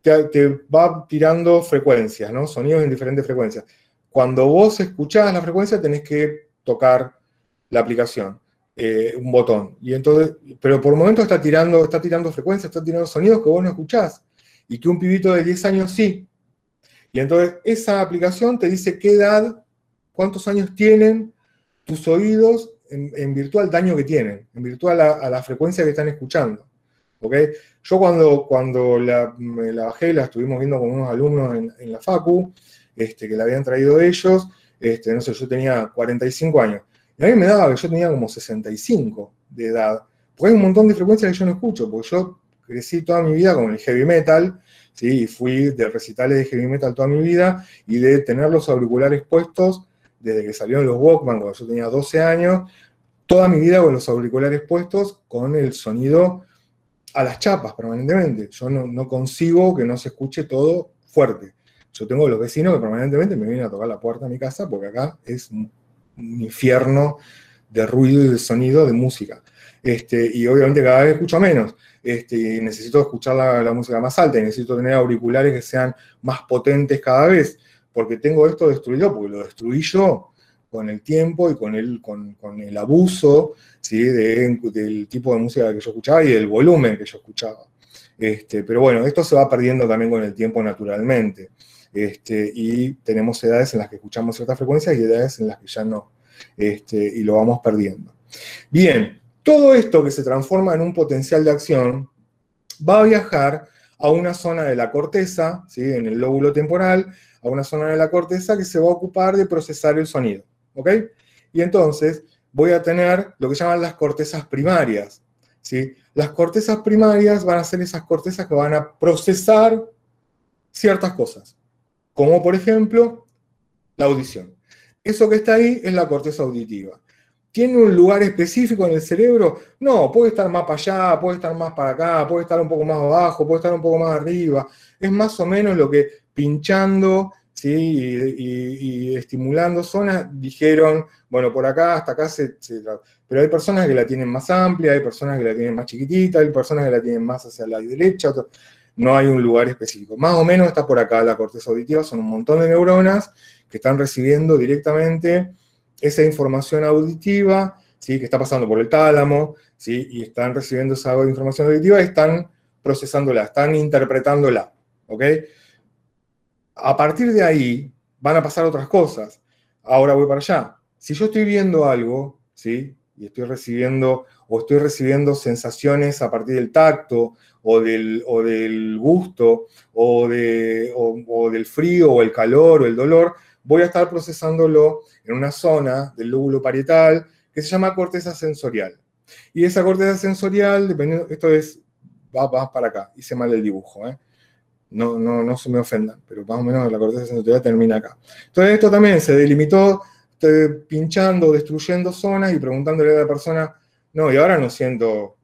te, va tirando frecuencias, ¿no? Sonidos en diferentes frecuencias. Cuando vos escuchás la frecuencia, tenés que tocar la aplicación, eh, un botón. Y entonces, pero por el momento está tirando, está tirando frecuencias, está tirando sonidos que vos no escuchás. Y que un pibito de 10 años sí. Y entonces esa aplicación te dice qué edad, cuántos años tienen tus oídos en, virtual daño que tienen, en virtual a, la frecuencia que están escuchando. ¿okay? Yo cuando, cuando la, me la bajé, la estuvimos viendo con unos alumnos en, la FACU, este, que la habían traído ellos, este, no sé, yo tenía 45 años. Y a mí me daba que yo tenía como 65 de edad. Porque hay un montón de frecuencias que yo no escucho, porque yo crecí toda mi vida con el heavy metal, ¿sí? Y fui de recitales de heavy metal toda mi vida y de tener los auriculares puestos desde que salieron los Walkman, cuando yo tenía 12 años, toda mi vida con los auriculares puestos, con el sonido a las chapas permanentemente. Yo no, consigo que no se escuche todo fuerte. Yo tengo los vecinos que permanentemente me vienen a tocar la puerta de mi casa porque acá es un, infierno de ruido y de sonido de música. Este, y obviamente cada vez escucho menos. Este, necesito escuchar la, música más alta y necesito tener auriculares que sean más potentes cada vez, porque tengo esto destruido, porque lo destruí yo con el tiempo y con el, abuso ¿sí? del tipo de música que yo escuchaba y del volumen que yo escuchaba. Este, pero bueno, esto se va perdiendo también con el tiempo naturalmente. Este, y tenemos edades en las que escuchamos ciertas frecuencias y edades en las que ya no, este, y lo vamos perdiendo. Bien, todo esto que se transforma en un potencial de acción va a viajar a una zona de la corteza, ¿sí? en el lóbulo temporal, a una zona de la corteza que se va a ocupar de procesar el sonido. ¿ok? Y entonces voy a tener lo que llaman las cortezas primarias, ¿sí? Las cortezas primarias van a ser esas cortezas que van a procesar ciertas cosas como por ejemplo la audición. Eso que está ahí es la corteza auditiva. ¿Tiene un lugar específico en el cerebro? No, puede estar más para allá, puede estar más para acá, puede estar un poco más abajo, puede estar un poco más arriba. Es más o menos lo que pinchando ¿sí? y, estimulando zonas dijeron, bueno, por acá hasta acá se, se, Pero hay personas que la tienen más amplia, hay personas que la tienen más chiquitita, hay personas que la tienen más hacia la derecha, no hay un lugar específico. Más o menos está por acá la corteza auditiva, son un montón de neuronas que están recibiendo directamente esa información auditiva, ¿sí? que está pasando por el tálamo, ¿sí? y están recibiendo esa información auditiva están procesándola, están interpretándola. ¿ok? A partir de ahí van a pasar otras cosas. Ahora voy para allá. Si yo estoy viendo algo, ¿sí? y estoy recibiendo o estoy recibiendo sensaciones a partir del tacto o del, o del gusto o, de, o, del frío o el calor o el dolor, voy a estar procesándolo en una zona del lóbulo parietal que se llama corteza sensorial. Y esa corteza sensorial, dependiendo, esto es, va, para acá, hice mal el dibujo, ¿eh? no, no, no se me ofendan, pero más o menos la corteza sensorial termina acá. Entonces esto también se delimitó pinchando, destruyendo zonas y preguntándole a la persona, no, y ahora no siento,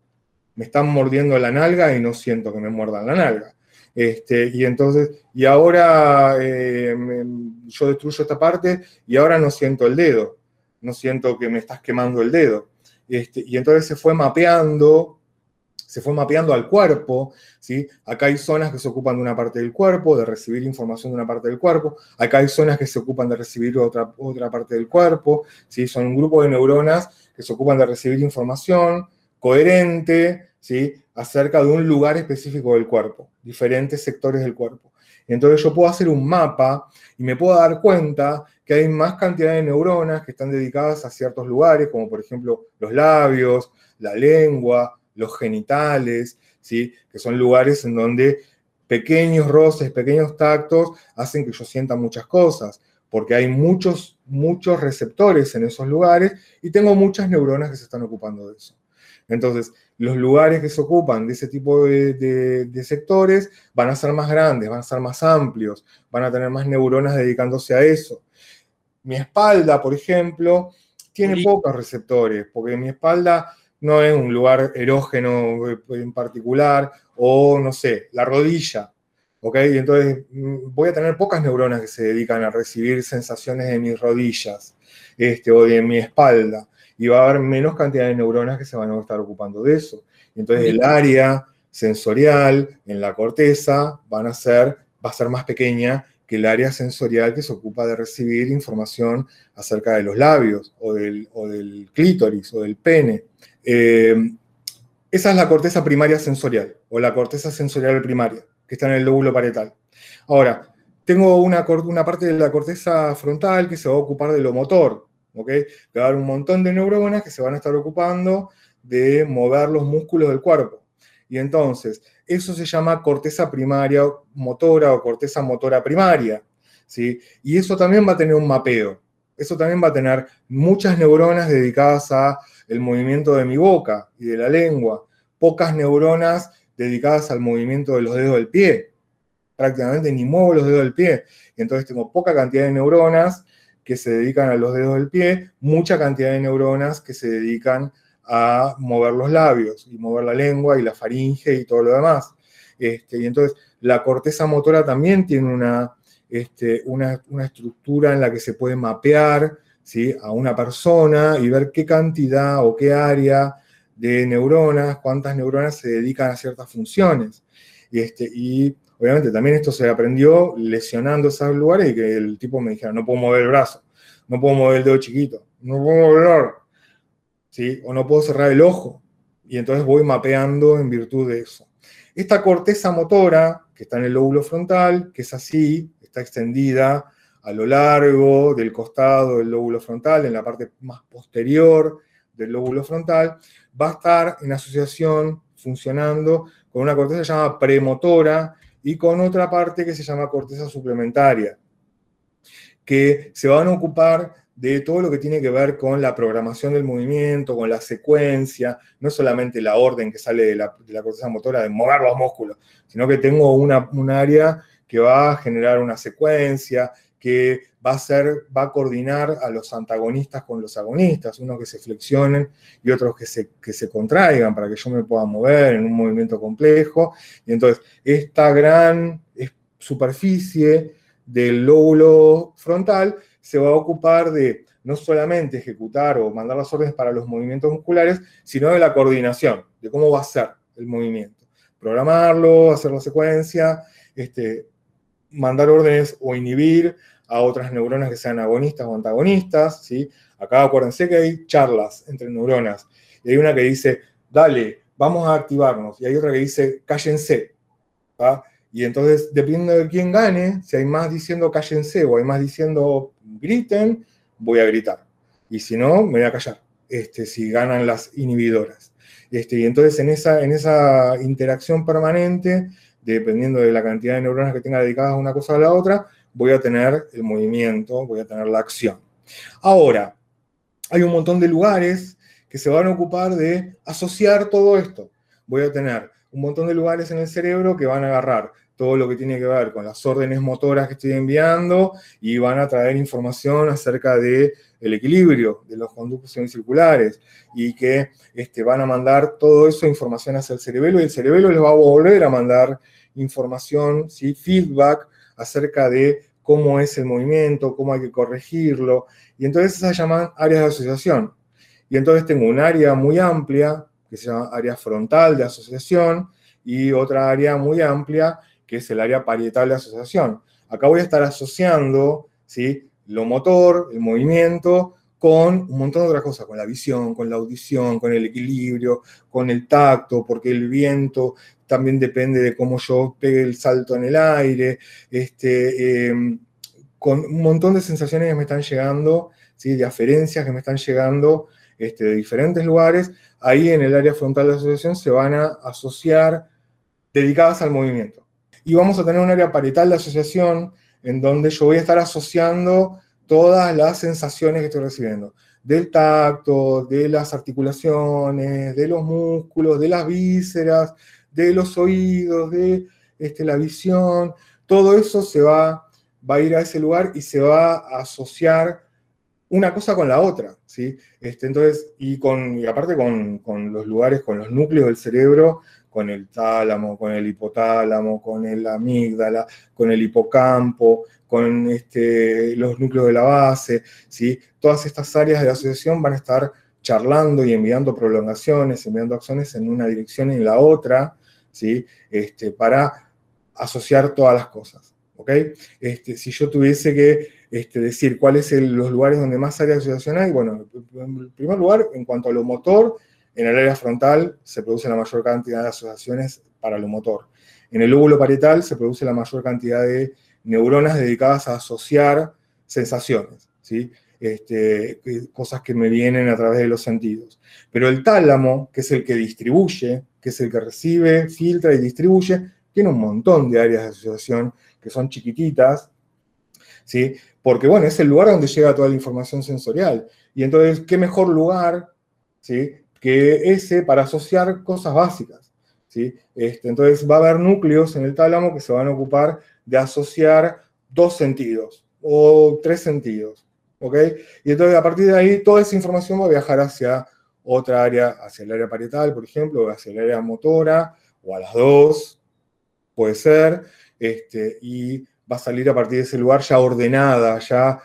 me están mordiendo la nalga y no siento que me muerdan la nalga. Este, y entonces, y ahora eh, yo destruyo esta parte y ahora no siento el dedo, no siento que me estás quemando el dedo. Este, y entonces se fue mapeando se fue mapeando al cuerpo, ¿sí? Acá hay zonas que se ocupan de una parte del cuerpo, de recibir información de una parte del cuerpo, acá hay zonas que se ocupan de recibir otra, otra parte del cuerpo, ¿sí? Son un grupo de neuronas que se ocupan de recibir información coherente, ¿sí? Acerca de un lugar específico del cuerpo, diferentes sectores del cuerpo. Entonces yo puedo hacer un mapa y me puedo dar cuenta que hay más cantidad de neuronas que están dedicadas a ciertos lugares, como por ejemplo los labios, la lengua, los genitales, ¿sí? que son lugares en donde pequeños roces, pequeños tactos hacen que yo sienta muchas cosas, porque hay muchos, muchos receptores en esos lugares y tengo muchas neuronas que se están ocupando de eso. Entonces, los lugares que se ocupan de ese tipo de, sectores van a ser más grandes, van a ser más amplios, van a tener más neuronas dedicándose a eso. Mi espalda, por ejemplo, tiene pocos receptores, porque mi espalda no es un lugar erógeno en particular, o no sé, la rodilla, ¿ok? Y entonces mm, voy a tener pocas neuronas que se dedican a recibir sensaciones de mis rodillas este, o de mi espalda, y va a haber menos cantidad de neuronas que se van a estar ocupando de eso. Entonces el área sensorial en la corteza van a ser, va a ser más pequeña que el área sensorial que se ocupa de recibir información acerca de los labios o del, o del clítoris o del pene. Eh, esa es la corteza primaria sensorial o la corteza sensorial primaria, que está en el lóbulo parietal. Ahora, tengo una, una parte de la corteza frontal que se va a ocupar de lo motor, ¿ok? Va a haber un montón de neuronas que se van a estar ocupando de mover los músculos del cuerpo. Y entonces, eso se llama corteza primaria motora o corteza motora primaria, ¿sí? Y eso también va a tener un mapeo. Eso también va a tener muchas neuronas dedicadas a el movimiento de mi boca y de la lengua, pocas neuronas dedicadas al movimiento de los dedos del pie. Prácticamente ni muevo los dedos del pie. Y entonces tengo poca cantidad de neuronas que se dedican a los dedos del pie, mucha cantidad de neuronas que se dedican a mover los labios y mover la lengua y la faringe y todo lo demás. Este, y entonces la corteza motora también tiene una, este, una, estructura en la que se puede mapear ¿sí? a una persona y ver qué cantidad o qué área de neuronas, cuántas neuronas se dedican a ciertas funciones. Este, y obviamente también esto se aprendió lesionando esos lugares y que el tipo me dijera, no puedo mover el brazo, no puedo mover el dedo chiquito, no puedo mover, ¿sí? o no puedo cerrar el ojo. Y entonces voy mapeando en virtud de eso. Esta corteza motora, que está en el lóbulo frontal, que es así, está extendida a lo largo del costado del lóbulo frontal, en la parte más posterior del lóbulo frontal, va a estar en asociación, funcionando, con una corteza llamada premotora y con otra parte que se llama corteza suplementaria, que se van a ocupar de todo lo que tiene que ver con la programación del movimiento, con la secuencia, no solamente la orden que sale de la, corteza motora de mover los músculos, sino que tengo una, un área que va a generar una secuencia, que va a, ser, va a coordinar a los antagonistas con los agonistas, unos que se flexionen y otros que se, que se contraigan para que yo me pueda mover en un movimiento complejo. Y entonces, esta gran superficie del lóbulo frontal se va a ocupar de no solamente ejecutar o mandar las órdenes para los movimientos musculares, sino de la coordinación, de cómo va a ser el movimiento. Programarlo, hacer la secuencia, este, mandar órdenes o inhibir a otras neuronas que sean agonistas o antagonistas. ¿sí? Acá acuérdense que hay charlas entre neuronas. Hay una que dice, dale, vamos a activarnos. Y hay otra que dice, cállense. Y entonces, dependiendo de quién gane, si hay más diciendo cállense o hay más diciendo griten, voy a gritar. Y si no, me voy a callar, este, si ganan las inhibidoras. Este, y entonces en esa, en esa interacción permanente, dependiendo de la cantidad de neuronas que tenga dedicadas a una cosa a la otra, voy a tener el movimiento, voy a tener la acción. Ahora, hay un montón de lugares que se van a ocupar de asociar todo esto. Voy a tener un montón de lugares en el cerebro que van a agarrar todo lo que tiene que ver con las órdenes motoras que estoy enviando y van a traer información acerca del el equilibrio de los conductos semicirculares y que este, van a mandar todo eso información hacia el cerebelo y el cerebelo les va a volver a mandar información, ¿sí? feedback acerca de cómo es el movimiento, cómo hay que corregirlo. Y entonces se llaman áreas de asociación. Y entonces tengo un área muy amplia, que se llama área frontal de asociación, y otra área muy amplia que es el área parietal de asociación. Acá voy a estar asociando ¿sí? Lo motor, el movimiento, con un montón de otras cosas, con la visión, con la audición, con el equilibrio, con el tacto, porque el viento también depende de cómo yo pegue el salto en el aire, este, em, con un montón de sensaciones que me están llegando, ¿sí? de aferencias que me están llegando este, de diferentes lugares, ahí en el área frontal de asociación se van a asociar dedicadas al movimiento y vamos a tener un área parietal de asociación en donde yo voy a estar asociando todas las sensaciones que estoy recibiendo, del tacto, de las articulaciones, de los músculos, de las vísceras, de los oídos, de este, la visión, todo eso se va, va a ir a ese lugar y se va a asociar una cosa con la otra, ¿sí? Este, entonces, y, con, aparte con, los lugares, con los núcleos del cerebro, con el tálamo, con el hipotálamo, con el amígdala, con el hipocampo, con este, los núcleos de la base, ¿sí? Todas estas áreas de asociación van a estar charlando y enviando prolongaciones, enviando acciones en una dirección y en la otra, ¿sí? Este, para asociar todas las cosas, ¿ok? Este, si yo tuviese que este, decir cuáles son los lugares donde más áreas de asociación hay, bueno, en primer lugar, en cuanto a lo motor, en el área frontal se produce la mayor cantidad de asociaciones para lo motor. En el lóbulo parietal se produce la mayor cantidad de neuronas dedicadas a asociar sensaciones, ¿sí? Este, cosas que me vienen a través de los sentidos. Pero el tálamo, que es el que distribuye, que es el que recibe, filtra y distribuye, tiene un montón de áreas de asociación que son chiquititas, ¿sí? Porque, bueno, es el lugar donde llega toda la información sensorial. Y entonces, ¿qué mejor lugar, ¿sí? Que ese para asociar cosas básicas. ¿sí? Este, entonces va a haber núcleos en el tálamo que se van a ocupar de asociar dos sentidos o tres sentidos. ¿ok? Y entonces a partir de ahí toda esa información va a viajar hacia otra área, hacia el área parietal, por ejemplo, o hacia el área motora, o a las dos, puede ser, este, y va a salir a partir de ese lugar ya ordenada, ya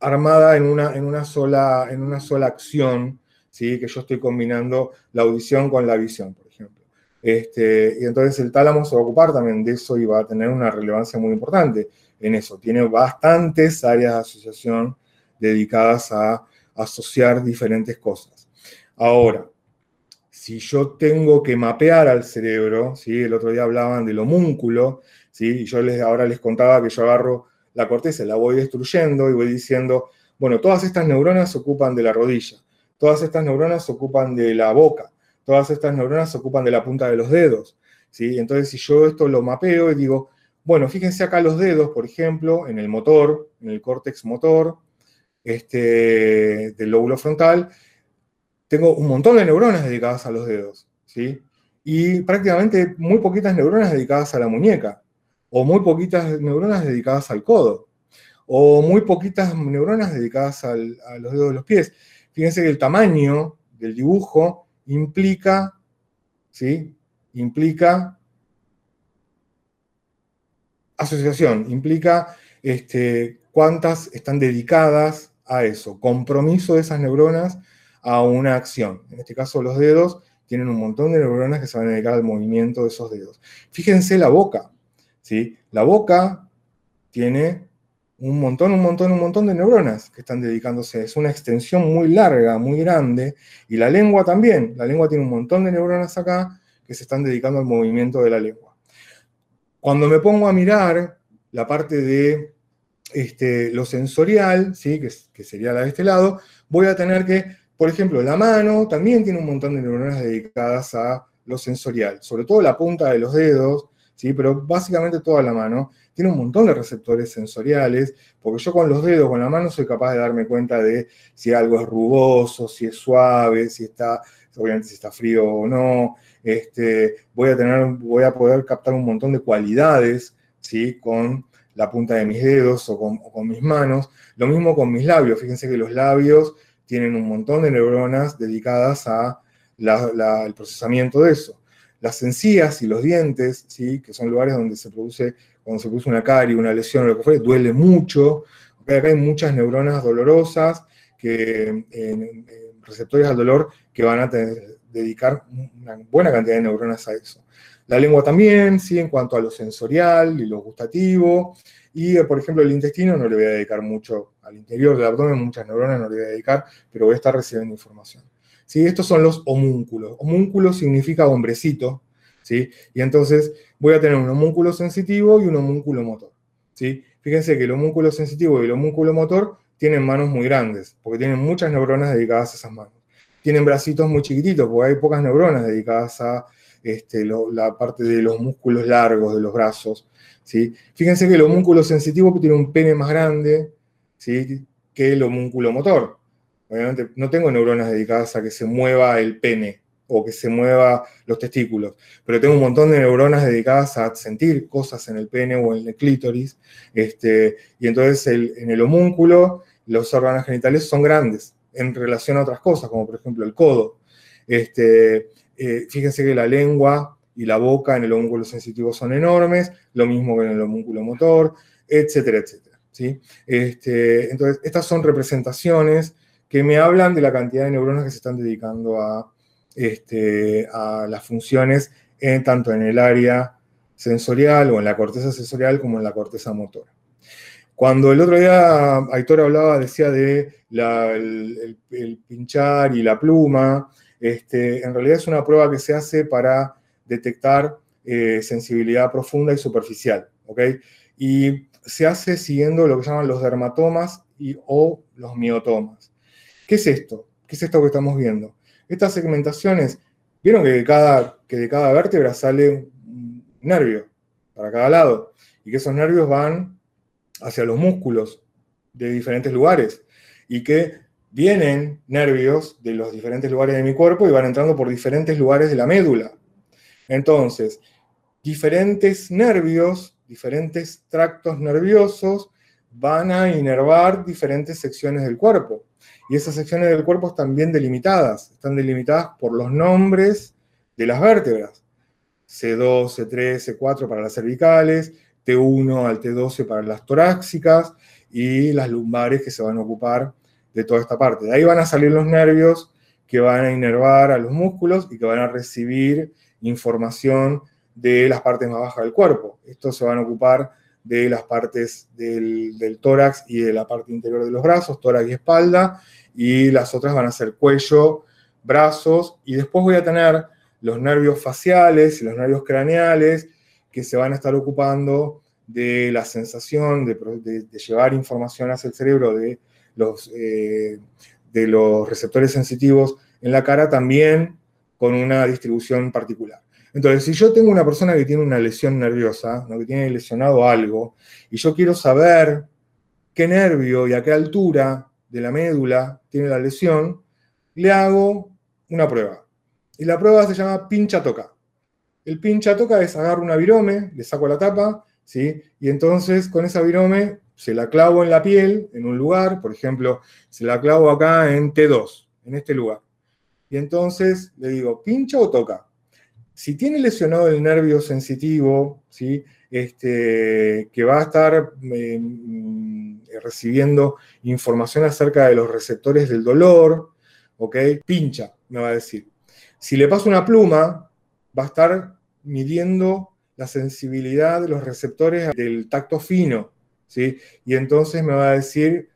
armada en una, en una, sola, en una sola acción, ¿sí? que yo estoy combinando la audición con la visión, por ejemplo. Este, y entonces el tálamo se va a ocupar también de eso y va a tener una relevancia muy importante en eso. Tiene bastantes áreas de asociación dedicadas a asociar diferentes cosas. Ahora, si yo tengo que mapear al cerebro, ¿sí? el otro día hablaban del homúnculo, ¿sí? y yo les, ahora les contaba que yo agarro la corteza, la voy destruyendo y voy diciendo, bueno, todas estas neuronas se ocupan de la rodilla, todas estas neuronas se ocupan de la boca, todas estas neuronas se ocupan de la punta de los dedos. ¿sí? Entonces, si yo esto lo mapeo y digo, bueno, fíjense acá los dedos, por ejemplo, en el motor, en el córtex motor este, del lóbulo frontal, tengo un montón de neuronas dedicadas a los dedos, ¿sí? Y prácticamente muy poquitas neuronas dedicadas a la muñeca, o muy poquitas neuronas dedicadas al codo, o muy poquitas neuronas dedicadas a los dedos de los pies. Fíjense que el tamaño del dibujo implica, ¿sí? Implica asociación, implica este, cuántas están dedicadas a eso, compromiso de esas neuronas a una acción. En este caso, los dedos tienen un montón de neuronas que se van a dedicar al movimiento de esos dedos. Fíjense la boca, ¿sí? La boca tiene un montón, un montón, un montón de neuronas que están dedicándose. Es una extensión muy larga, muy grande. Y la lengua también. La lengua tiene un montón de neuronas acá que se están dedicando al movimiento de la lengua. Cuando me pongo a mirar la parte de este, lo sensorial, ¿sí? que, sería la de este lado, voy a tener que, por ejemplo, la mano también tiene un montón de neuronas dedicadas a lo sensorial, sobre todo la punta de los dedos, ¿sí? pero básicamente toda la mano tiene un montón de receptores sensoriales, porque yo con los dedos, con la mano, soy capaz de darme cuenta de si algo es rugoso, si es suave, si está, obviamente si está frío o no, este, voy, a tener, voy a poder captar un montón de cualidades ¿sí? con la punta de mis dedos o con, mis manos. Lo mismo con mis labios. Fíjense que los labios tienen un montón de neuronas dedicadas al procesamiento de eso. Las encías y los dientes, ¿sí? que son lugares donde se produce, cuando se produce una carie, una lesión o lo que fuera, duele mucho. Acá hay muchas neuronas dolorosas, que, receptores al dolor, que van a dedicar una buena cantidad de neuronas a eso. La lengua también, sí, en cuanto a lo sensorial y lo gustativo. Y, por ejemplo, el intestino no le voy a dedicar mucho al interior del abdomen, muchas neuronas no le voy a dedicar, pero voy a estar recibiendo información. ¿Sí? Estos son los homúnculos. Homúnculo significa hombrecito, ¿sí? Y entonces voy a tener un homúnculo sensitivo y un homúnculo motor, ¿sí? Fíjense que el homúnculo sensitivo y el homúnculo motor tienen manos muy grandes, porque tienen muchas neuronas dedicadas a esas manos tienen bracitos muy chiquititos, porque hay pocas neuronas dedicadas a este, la parte de los músculos largos de los brazos. ¿sí? Fíjense que el homúnculo sensitivo tiene un pene más grande ¿sí? que el homúnculo motor. Obviamente no tengo neuronas dedicadas a que se mueva el pene o que se mueva los testículos, pero tengo un montón de neuronas dedicadas a sentir cosas en el pene o en el clítoris, este, y entonces en el homúnculo los órganos genitales son grandes, en relación a otras cosas, como por ejemplo el codo. Este, eh, fíjense que la lengua y la boca en el homúnculo sensitivo son enormes, lo mismo que en el homúnculo motor, etcétera, etcétera. ¿sí? Este, entonces, estas son representaciones que me hablan de la cantidad de neuronas que se están dedicando a, este, a las funciones tanto en el área sensorial o en la corteza sensorial como en la corteza motora. Cuando el otro día Aitor hablaba, decía de el, pinchar y la pluma, este, en realidad es una prueba que se hace para detectar eh, sensibilidad profunda y superficial, ¿ok? Y se hace siguiendo lo que llaman los dermatomas y, o los miotomas. ¿Qué es esto? ¿Qué es esto que estamos viendo? Estas segmentaciones, vieron que de cada, que de cada vértebra sale un nervio para cada lado y que esos nervios van hacia los músculos de diferentes lugares y que vienen nervios de los diferentes lugares de mi cuerpo y van entrando por diferentes lugares de la médula. Entonces, diferentes nervios, diferentes tractos nerviosos van a inervar diferentes secciones del cuerpo. Y esas secciones del cuerpo están bien delimitadas, están delimitadas por los nombres de las vértebras. C2, C3, C4 para las cervicales, T1 al T12 para las torácicas y las lumbares que se van a ocupar de toda esta parte. De ahí van a salir los nervios que van a inervar a los músculos y que van a recibir información de las partes más bajas del cuerpo. Estos se van a ocupar de las partes del, tórax y de la parte interior de los brazos, tórax y espalda, y las otras van a ser cuello, brazos, y después voy a tener los nervios faciales y los nervios craneales que se van a estar ocupando de la sensación de, llevar información hacia el cerebro de los, eh, de los receptores sensitivos en la cara también con una distribución particular. Entonces, si yo tengo una persona que tiene una lesión nerviosa, que tiene lesionado algo, y yo quiero saber qué nervio y a qué altura de la médula tiene la lesión, le hago una prueba. Y la prueba se llama pincha-toca. El pincha-toca es agarro una virome, le saco la tapa, ¿sí? y entonces con esa virome se la clavo en la piel, en un lugar, por ejemplo, se la clavo acá en T2, en este lugar. Y entonces le digo, ¿pincha o toca? Si tiene lesionado el nervio sensitivo, ¿sí? este, que va a estar eh, recibiendo información acerca de los receptores del dolor, ¿ok? Pincha, me va a decir. Si le paso una pluma, va a estar midiendo la sensibilidad de los receptores del tacto fino, ¿sí? Y entonces me va a decir,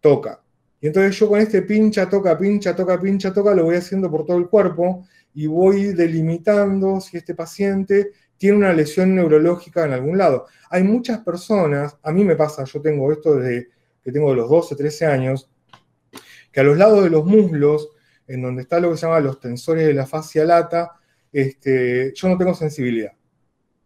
toca. Y entonces yo con este pincha, toca, pincha, toca, pincha, toca, lo voy haciendo por todo el cuerpo y voy delimitando si este paciente tiene una lesión neurológica en algún lado. Hay muchas personas, a mí me pasa, yo tengo esto desde que tengo los 12, 13 años, que a los lados de los muslos, en donde está lo que se llama los tensores de la fascia lata, este, yo no tengo sensibilidad.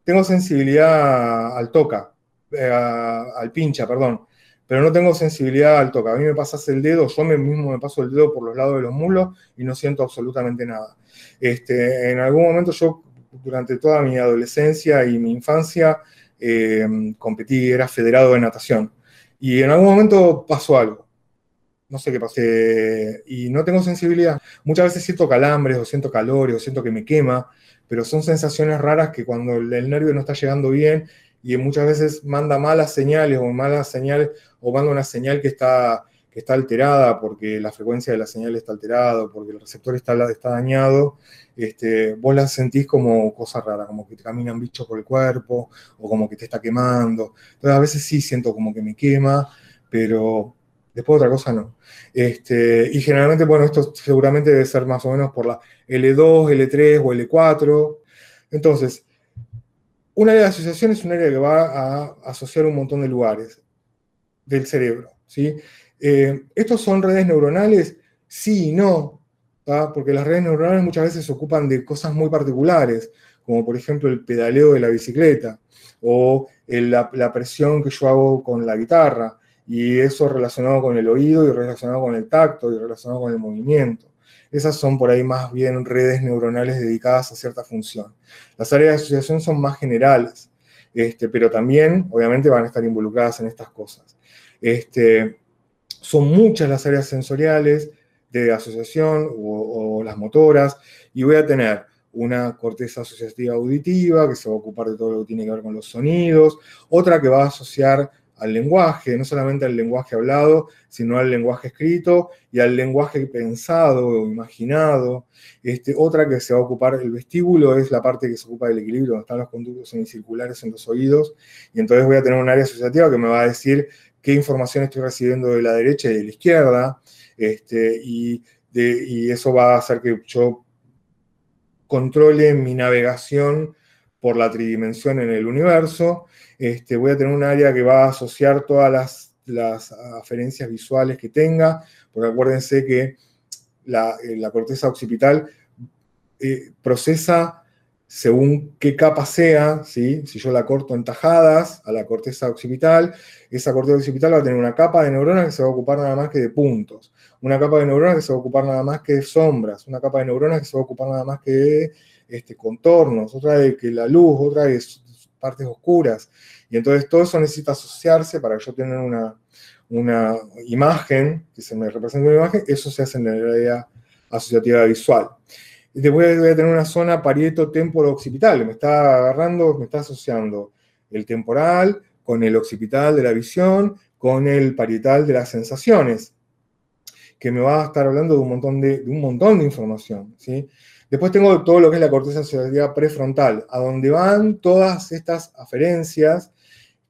Tengo sensibilidad al toca, eh, al pincha, perdón, pero no tengo sensibilidad al toca. A mí me pasas el dedo, yo mismo me paso el dedo por los lados de los muslos y no siento absolutamente nada. Este, en algún momento yo, durante toda mi adolescencia y mi infancia, eh, competí, era federado de natación. Y en algún momento pasó algo. No sé qué pasó. Eh, y no tengo sensibilidad. Muchas veces siento calambres o siento calor o siento que me quema, pero son sensaciones raras que cuando el nervio no está llegando bien y muchas veces manda malas señales o malas señales o manda una señal que está, que está alterada porque la frecuencia de la señal está alterada, porque el receptor está, está dañado, este, vos la sentís como cosa rara, como que te caminan bichos por el cuerpo o como que te está quemando. Entonces a veces sí siento como que me quema, pero después otra cosa no. Este, y generalmente, bueno, esto seguramente debe ser más o menos por la L2, L3 o L4. Entonces, un área de asociación es un área que va a asociar un montón de lugares del cerebro. ¿sí? Eh, ¿Estos son redes neuronales? Sí y no, porque las redes neuronales muchas veces se ocupan de cosas muy particulares, como por ejemplo el pedaleo de la bicicleta o la, presión que yo hago con la guitarra, y eso relacionado con el oído y relacionado con el tacto y relacionado con el movimiento. Esas son por ahí más bien redes neuronales dedicadas a cierta función. Las áreas de asociación son más generales, este, pero también obviamente van a estar involucradas en estas cosas. Este, son muchas las áreas sensoriales de asociación o, las motoras y voy a tener una corteza asociativa auditiva que se va a ocupar de todo lo que tiene que ver con los sonidos, otra que va a asociar al lenguaje, no solamente al lenguaje hablado, sino al lenguaje escrito y al lenguaje pensado o imaginado. Este, otra que se va a ocupar, el vestíbulo es la parte que se ocupa del equilibrio, donde están los conductos semicirculares en los oídos, y entonces voy a tener un área asociativa que me va a decir qué información estoy recibiendo de la derecha y de la izquierda, este, y, eso va a hacer que yo controle mi navegación por la tridimensión en el universo, este, voy a tener un área que va a asociar todas las, las aferencias visuales que tenga, porque acuérdense que la, eh, corteza occipital eh, procesa según qué capa sea, ¿sí? si yo la corto en tajadas a la corteza occipital, esa corteza occipital va a tener una capa de neuronas que se va a ocupar nada más que de puntos, una capa de neuronas que se va a ocupar nada más que de sombras, una capa de neuronas que se va a ocupar nada más que de este, contornos, otra de que la luz, otra de partes oscuras. Y entonces todo eso necesita asociarse para que yo tenga una, una imagen, que se me represente una imagen, eso se hace en la área asociativa visual. Y después voy a tener una zona parieto temporo occipital, me está agarrando, me está asociando el temporal con el occipital de la visión, con el parietal de las sensaciones, que me va a estar hablando de un montón de, un montón de información. ¿sí? Después tengo todo lo que es la corteza asociativa prefrontal, a donde van todas estas aferencias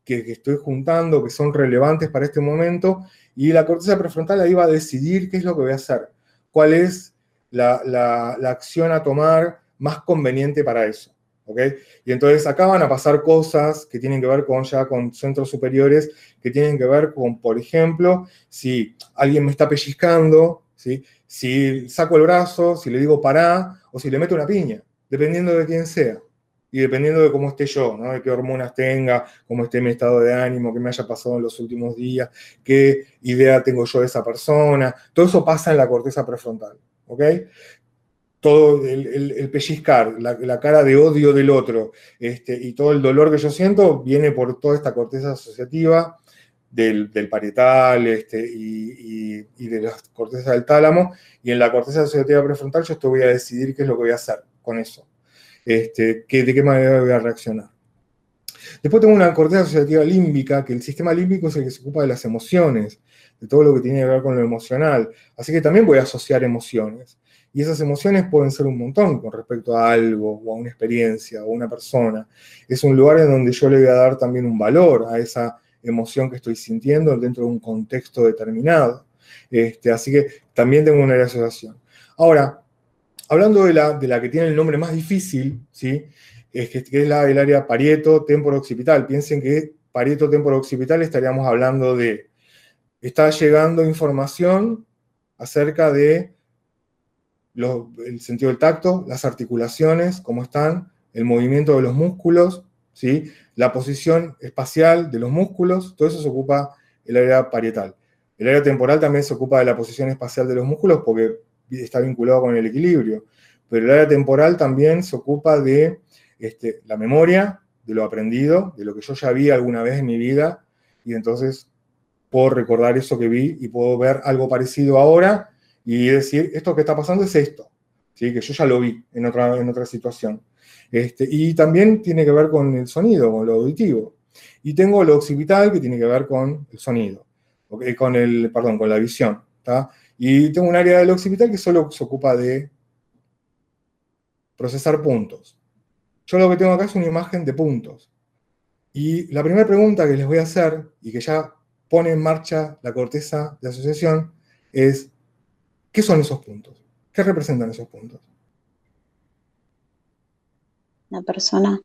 que, estoy juntando, que son relevantes para este momento, y la corteza prefrontal ahí va a decidir qué es lo que voy a hacer, cuál es la, acción a tomar más conveniente para eso. ¿okay? Y entonces acá van a pasar cosas que tienen que ver con ya con centros superiores, que tienen que ver con, por ejemplo, si alguien me está pellizcando, ¿sí? si saco el brazo, si le digo pará, o si le meto una piña, dependiendo de quién sea y dependiendo de cómo esté yo, ¿no? de qué hormonas tenga, cómo esté mi estado de ánimo, qué me haya pasado en los últimos días, qué idea tengo yo de esa persona, todo eso pasa en la corteza prefrontal, ¿ok? Todo el, pellizcar, la, cara de odio del otro este, y todo el dolor que yo siento viene por toda esta corteza asociativa del, parietal este, y, y, de la corteza del tálamo, y en la corteza asociativa prefrontal yo esto voy a decidir qué es lo que voy a hacer con eso este, de qué manera voy a reaccionar. Después tengo una corteza asociativa límbica, que el sistema límbico es el que se ocupa de las emociones, de todo lo que tiene que ver con lo emocional. Así que también voy a asociar emociones. Y esas emociones pueden ser un montón con respecto a algo, o a una experiencia, o a una persona. Es un lugar en donde yo le voy a dar también un valor a esa emoción que estoy sintiendo dentro de un contexto determinado. Este, así que también tengo una asociación. Ahora, hablando de la, de la que tiene el nombre más difícil, ¿sí? es que, es la del área parieto occipital. Piensen que parieto occipital estaríamos hablando de, está llegando información acerca de el sentido del tacto, las articulaciones, cómo están, el movimiento de los músculos, ¿sí? la posición espacial de los músculos, todo eso se ocupa el área parietal. El área temporal también se ocupa de la posición espacial de los músculos porque está vinculado con el equilibrio. Pero el área temporal también se ocupa de este, la memoria, de lo aprendido, de lo que yo ya vi alguna vez en mi vida, y entonces puedo recordar eso que vi y puedo ver algo parecido ahora y decir, esto que está pasando es esto, ¿sí? que yo ya lo vi en otra, en otra situación. Este, y también tiene que ver con el sonido, con lo auditivo. Y tengo lo occipital que tiene que ver con el sonido, con el, perdón, con la visión. ¿está? Y tengo un área del occipital que solo se ocupa de procesar puntos. Yo lo que tengo acá es una imagen de puntos. Y la primera pregunta que les voy a hacer, y que ya pone en marcha la corteza de asociación, es, ¿qué son esos puntos? ¿Qué representan esos puntos? Una persona.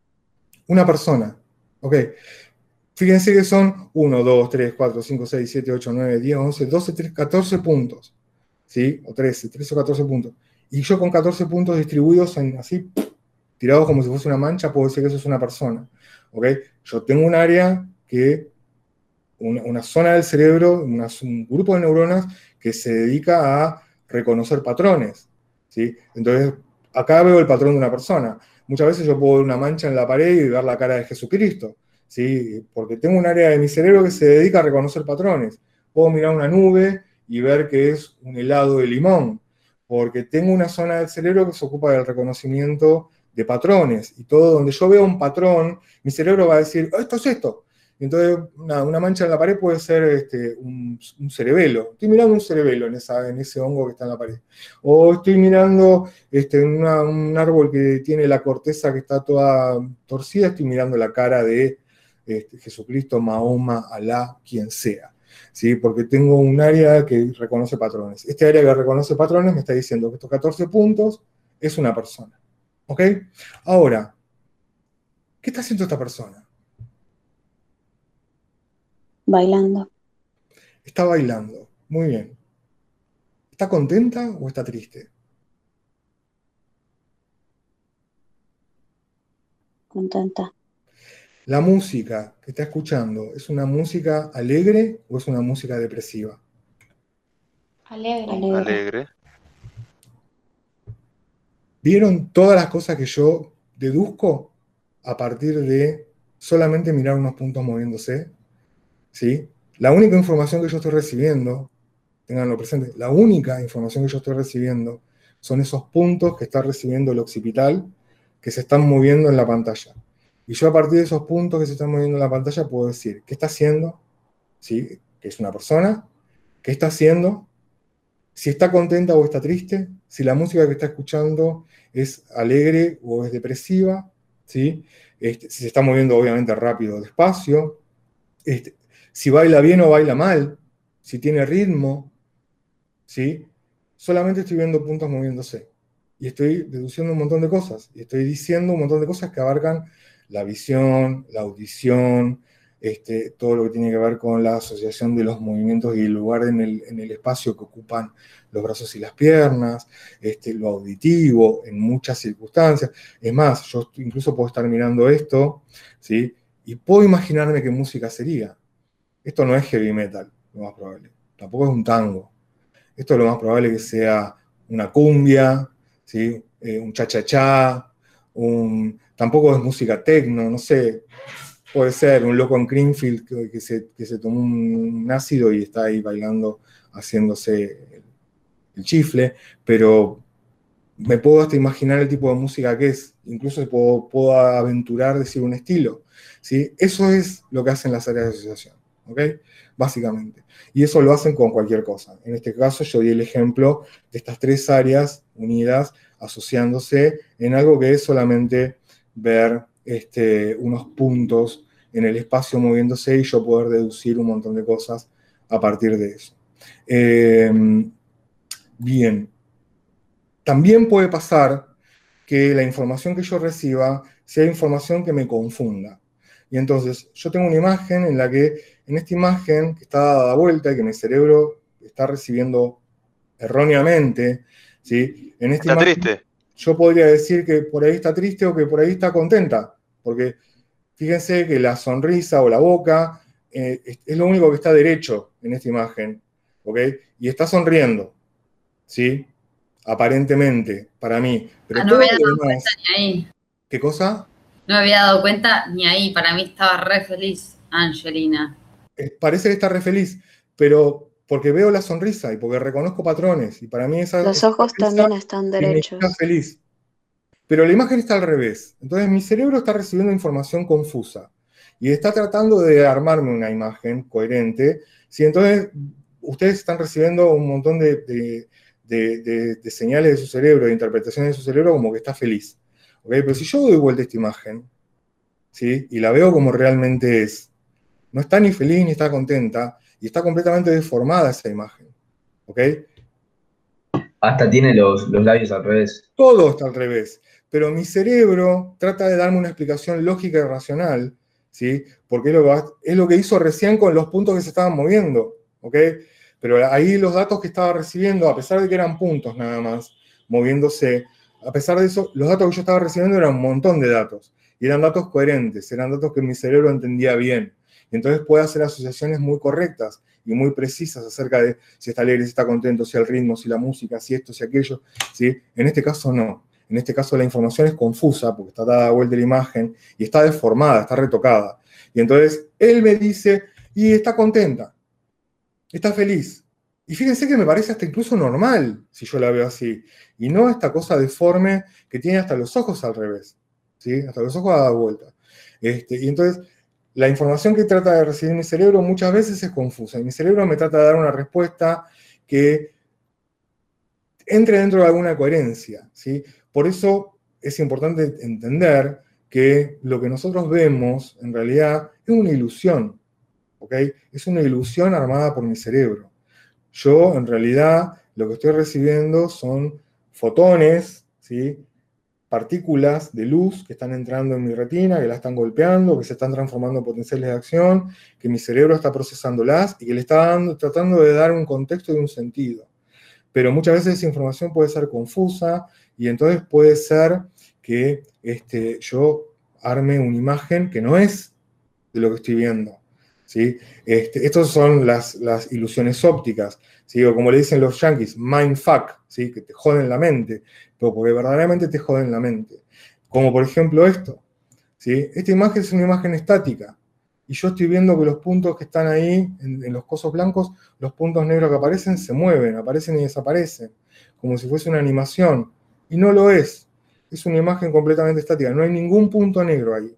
Una persona. Ok. Fíjense que son 1, 2, 3, 4, 5, 6, 7, 8, 9, 10, 11, 12, 13, 14 puntos. ¿sí? O 13, 13 o 14 puntos. Y yo con 14 puntos distribuidos en así, tirados como si fuese una mancha, puedo decir que eso es una persona. ¿ok? Yo tengo un área que, una, zona del cerebro, un grupo de neuronas que se dedica a reconocer patrones. ¿sí? Entonces, acá veo el patrón de una persona. Muchas veces yo puedo ver una mancha en la pared y ver la cara de Jesucristo. ¿sí? Porque tengo un área de mi cerebro que se dedica a reconocer patrones. Puedo mirar una nube y ver que es un helado de limón, porque tengo una zona del cerebro que se ocupa del reconocimiento de patrones, y todo donde yo veo un patrón, mi cerebro va a decir, oh, esto es esto. Entonces, una, mancha en la pared puede ser este, un, cerebelo. Estoy mirando un cerebelo en ese hongo que está en la pared. O estoy mirando este, un árbol que tiene la corteza que está toda torcida, estoy mirando la cara de este, Jesucristo, Mahoma, Alá, quien sea. ¿sí? porque tengo un área que reconoce patrones. Este área que reconoce patrones me está diciendo que estos 14 puntos es una persona. ¿Ok? Ahora, ¿qué está haciendo esta persona? Bailando. Está bailando. Muy bien. ¿Está contenta o está triste? Contenta. ¿La música que está escuchando es una música alegre o es una música depresiva? Alegre. Alegre. ¿Vieron todas las cosas que yo deduzco a partir de solamente mirar unos puntos moviéndose, ¿sí? La única información que yo estoy recibiendo, tenganlo presente, la única información que yo estoy recibiendo son esos puntos que está recibiendo el occipital que se están moviendo en la pantalla. Y yo a partir de esos puntos que se están moviendo en la pantalla puedo decir, ¿qué está haciendo? ¿Sí? Que es una persona. ¿Qué está haciendo? Si está contenta o está triste. Si la música que está escuchando es alegre o es depresiva. ¿Sí? Este, si se está moviendo obviamente rápido o despacio. Este, si baila bien o baila mal. Si tiene ritmo. ¿Sí? Solamente estoy viendo puntos moviéndose. Y estoy deduciendo un montón de cosas. Y estoy diciendo un montón de cosas que abarcan la visión, la audición, este, todo lo que tiene que ver con la asociación de los movimientos y el lugar en el, espacio que ocupan los brazos y las piernas, este, lo auditivo en muchas circunstancias. Es más, yo incluso puedo estar mirando esto, ¿sí? Y puedo imaginarme qué música sería. Esto no es heavy metal, lo más probable. Tampoco es un tango. Esto es lo más probable que sea una cumbia, ¿sí? Eh, un cha-cha-cha, un, tampoco es música techno, no sé, puede ser un loco en Greenfield que, se, tomó un, ácido y está ahí bailando, haciéndose el, chifle, pero me puedo hasta imaginar el tipo de música que es, incluso puedo, puedo aventurar decir un estilo. ¿sí? Eso es lo que hacen las áreas de asociación, ¿ok? Básicamente. Y eso lo hacen con cualquier cosa. En este caso yo di el ejemplo de estas tres áreas unidas asociándose en algo que es solamente ver este, unos puntos en el espacio moviéndose y yo poder deducir un montón de cosas a partir de eso. Em, bien, también puede pasar que la información que yo reciba sea información que me confunda. Y entonces yo tengo una imagen en la que, en esta imagen que está dada vuelta y que mi cerebro está recibiendo erróneamente, ¿sí? En esta está triste yo podría decir que por ahí está triste o que por ahí está contenta, porque fíjense que la sonrisa o la boca eh, es lo único que está derecho en esta imagen, ¿ok? Y está sonriendo, ¿sí? Aparentemente, para mí. Pero ah, no había dado cuenta ni ahí. ¿Qué cosa? No me había dado cuenta ni ahí, para mí estaba re feliz, Angelina. Eh, parece que está re feliz, pero porque veo la sonrisa y porque reconozco patrones. Y para mí esa. Los ojos también están derechos. Me feliz. Pero la imagen está al revés. Entonces mi cerebro está recibiendo información confusa y está tratando de armarme una imagen coherente. Si entonces ustedes están recibiendo un montón de, señales de su cerebro, de interpretaciones de su cerebro, como que está feliz. Pero si yo doy vuelta a esta imagen ¿sí? y la veo como realmente es, no está ni feliz ni está contenta, y está completamente deformada esa imagen. ¿Ok? Hasta tiene los, labios al revés. Todo está al revés. Pero mi cerebro trata de darme una explicación lógica y racional, ¿sí? Porque es lo, que, es lo que hizo recién con los puntos que se estaban moviendo, ¿ok? Pero ahí los datos que estaba recibiendo, a pesar de que eran puntos nada más, moviéndose, a pesar de eso, los datos que yo estaba recibiendo eran un montón de datos. Y eran datos coherentes, eran datos que mi cerebro entendía bien. Entonces puede hacer asociaciones muy correctas y muy precisas acerca de si está alegre, si está contento, si el ritmo, si la música, si esto, si aquello. ¿sí? En este caso no. En este caso la información es confusa porque está dada vuelta la imagen y está deformada, está retocada. Y entonces él me dice, y está contenta, está feliz. Y fíjense que me parece hasta incluso normal si yo la veo así. Y no esta cosa deforme que tiene hasta los ojos al revés. ¿sí? Hasta los ojos dada vuelta. Este, y entonces la información que trata de recibir mi cerebro muchas veces es confusa. Y mi cerebro me trata de dar una respuesta que entre dentro de alguna coherencia. ¿sí? Por eso es importante entender que lo que nosotros vemos en realidad es una ilusión. ¿ok? Es una ilusión armada por mi cerebro. Yo en realidad lo que estoy recibiendo son fotones, ¿sí? Partículas de luz que están entrando en mi retina, que la están golpeando, que se están transformando en potenciales de acción, que mi cerebro está procesándolas y que le está tratando de dar un contexto y un sentido. Pero muchas veces esa información puede ser confusa y entonces puede ser que este, yo arme una imagen que no es de lo que estoy viendo. ¿sí? Este, estas son las, las ilusiones ópticas. ¿Sí? como le dicen los yankees, mindfuck, ¿sí? que te joden la mente, pero porque verdaderamente te joden la mente. Como por ejemplo esto. ¿sí? Esta imagen es una imagen estática. Y yo estoy viendo que los puntos que están ahí, en, en los cosos blancos, los puntos negros que aparecen se mueven, aparecen y desaparecen, como si fuese una animación. Y no lo es. Es una imagen completamente estática. No hay ningún punto negro ahí.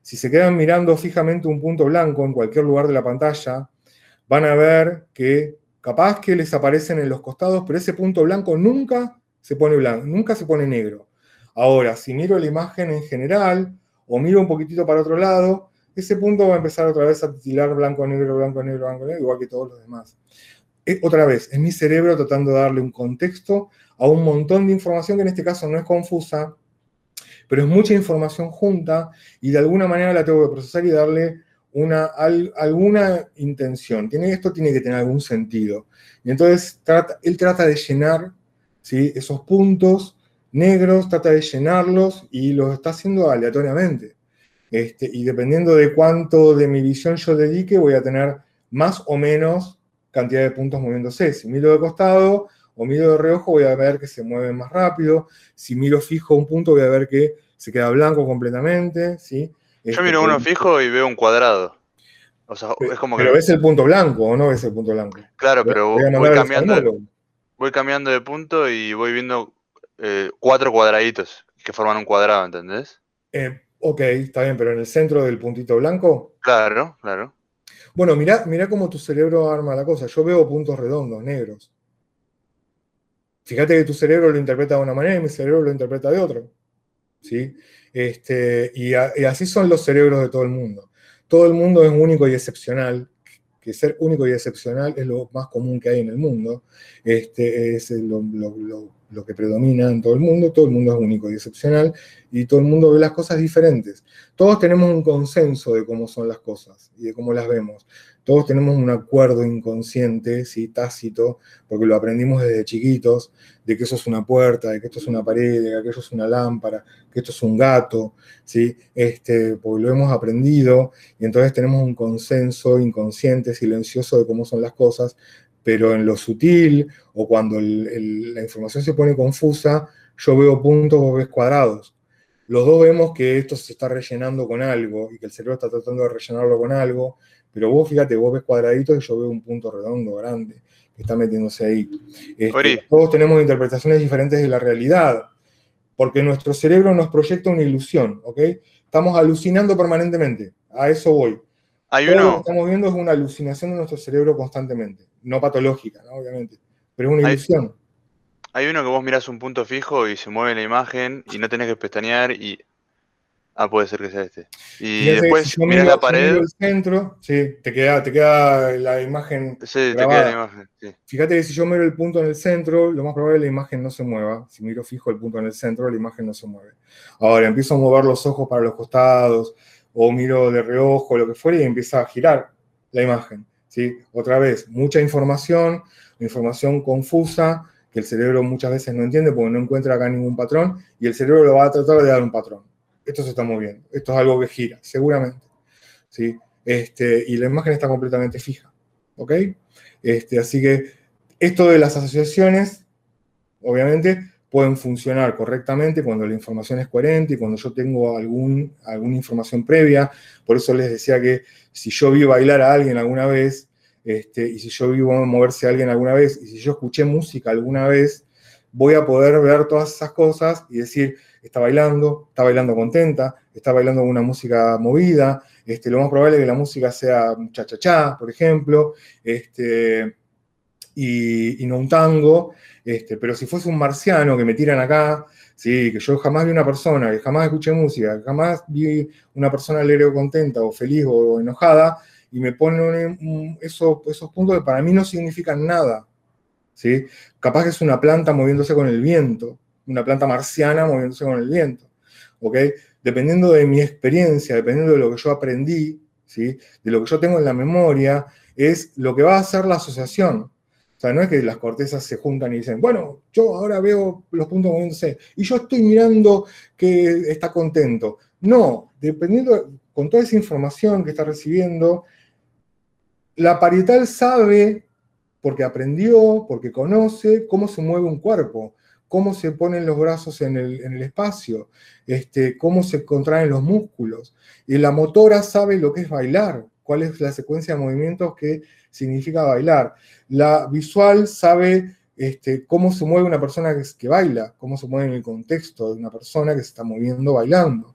Si se quedan mirando fijamente un punto blanco en cualquier lugar de la pantalla, van a ver que capaz que les aparecen en los costados, pero ese punto blanco nunca se pone blanco, nunca se pone negro. Ahora, si miro la imagen en general o miro un poquitito para otro lado, ese punto va a empezar otra vez a titilar blanco, negro, blanco, negro, blanco, negro, igual que todos los demás. Eh, otra vez, es mi cerebro tratando de darle un contexto a un montón de información que en este caso no es confusa, pero es mucha información junta y de alguna manera la tengo que procesar y darle una, alguna intención. Tiene, esto tiene que tener algún sentido. Y entonces él trata de llenar esos puntos negros, trata de llenarlos y los está haciendo aleatoriamente. Este, y dependiendo de cuánto de mi visión yo dedique, voy a tener más o menos cantidad de puntos moviéndose. Si miro de costado o miro de reojo, voy a ver que se mueven más rápido. Si miro fijo un punto, voy a ver que se queda blanco completamente. ¿sí? Yo Este, miro uno fijo y veo un cuadrado. O sea, Pero, es como pero que. ves el punto blanco o no ves el punto blanco. Claro, pero Voy voy cambiando, voy cambiando de punto y voy viendo eh, cuatro cuadraditos que forman un cuadrado, ¿entendés? Eh, ok, está bien, pero en el centro del puntito blanco. Claro, claro. Bueno, mirá, mirá cómo tu cerebro arma la cosa. Yo veo puntos redondos, negros. Fíjate que tu cerebro lo interpreta de una manera y mi cerebro lo interpreta de otra. ¿Sí? Este, y, así son los cerebros de todo el mundo. Todo el mundo es único y excepcional, que ser único y excepcional es lo más común que hay en el mundo. Este, es lo- lo que predomina en todo el mundo. Todo el mundo es único y excepcional y todo el mundo ve las cosas diferentes. Todos tenemos un consenso de cómo son las cosas y de cómo las vemos. Todos tenemos un acuerdo inconsciente, ¿sí? tácito, porque lo aprendimos desde chiquitos, de que eso es una puerta, de que esto es una pared, de que aquello es una lámpara, que esto es un gato, ¿sí? este, porque lo hemos aprendido y entonces tenemos un consenso inconsciente, silencioso de cómo son las cosas, pero en lo sutil o cuando la información se pone confusa, yo veo puntos, vos ves cuadrados. Los dos vemos que esto se está rellenando con algo y que el cerebro está tratando de rellenarlo con algo, pero vos fíjate, vos ves cuadraditos y yo veo un punto redondo, grande, que está metiéndose ahí. Este, todos tenemos interpretaciones diferentes de la realidad, porque nuestro cerebro nos proyecta una ilusión, ¿ok? Estamos alucinando permanentemente, a eso voy. Hay Todo lo que uno, estamos viendo es una alucinación de nuestro cerebro constantemente, no patológica, ¿no? obviamente, pero es una ilusión. Hay uno que vos mirás un punto fijo y se mueve la imagen y no tenés que pestañear y. Ah, puede ser que sea este. Y Fíjate, después si mirás miro- la si pared. miro el centro, sí, te queda, te queda la imagen. Sí, te grabada. queda la imagen. sí. Fíjate que si yo miro el punto en el centro, lo más probable es que la imagen no se mueva. Si miro fijo el punto en el centro, la imagen no se mueve. Ahora empiezo a mover los ojos para los costados, o miro de reojo, lo que fuera, y empieza a girar la imagen. ¿sí? Otra vez, mucha información, información confusa, el cerebro muchas veces no entiende porque no encuentra acá ningún patrón, y el cerebro lo va a tratar de dar un patrón. Esto se está moviendo, esto es algo que gira, seguramente. ¿sí? Este, y la imagen está completamente fija. ¿Ok? Este, así que esto de las asociaciones, obviamente, pueden funcionar correctamente cuando la información es coherente y cuando yo tengo algún, alguna información previa. Por eso les decía que si yo vi bailar a alguien alguna vez, este, y si yo vi moverse a alguien alguna vez, y si yo escuché música alguna vez, voy a poder ver todas esas cosas y decir, está bailando, está bailando contenta, está bailando una música movida, este, lo más probable es que la música sea cha-cha-cha, por ejemplo, este, y, no un tango, este, pero si fuese un marciano que me tiran acá, que yo jamás vi una persona, que jamás escuché música, que jamás vi una persona alegre o contenta, o feliz o enojada, y me ponen un- eso- esos puntos que para mí no significan nada. ¿sí? Capaz que es una planta moviéndose con el viento, una planta marciana moviéndose con el viento. ¿ok? Dependiendo de mi experiencia, dependiendo de lo que yo aprendí, ¿sí? de lo que yo tengo en la memoria, es lo que va a hacer la asociación. O sea, no es que las cortezas se juntan y dicen, bueno, yo ahora veo los puntos moviéndose y yo estoy mirando que está contento. No, dependiendo, con toda esa información que está recibiendo, la parietal sabe, porque aprendió, porque conoce cómo se mueve un cuerpo, cómo se ponen los brazos en el, espacio, este, cómo se contraen los músculos. Y la motora sabe lo que es bailar, cuál es la secuencia de movimientos que significa bailar. La visual sabe este, cómo se mueve una persona que, baila, cómo se mueve en el contexto de una persona que se está moviendo bailando,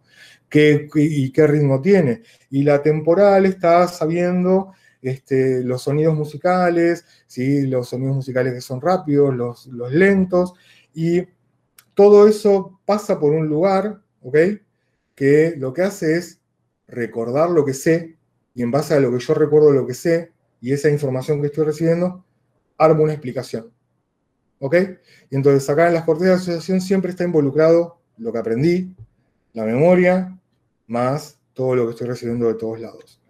y qué ritmo tiene. Y la temporal está sabiendo este, los sonidos musicales, ¿sí? los sonidos musicales que son rápidos, los, lentos, y todo eso pasa por un lugar, ¿ok? Que lo que hace es recordar lo que sé, y en base a lo que yo recuerdo lo que sé, y esa información que estoy recibiendo, armo una explicación. ¿Ok? Y entonces acá en las cortes de asociación siempre está involucrado lo que aprendí, la memoria, más todo lo que estoy recibiendo de todos lados.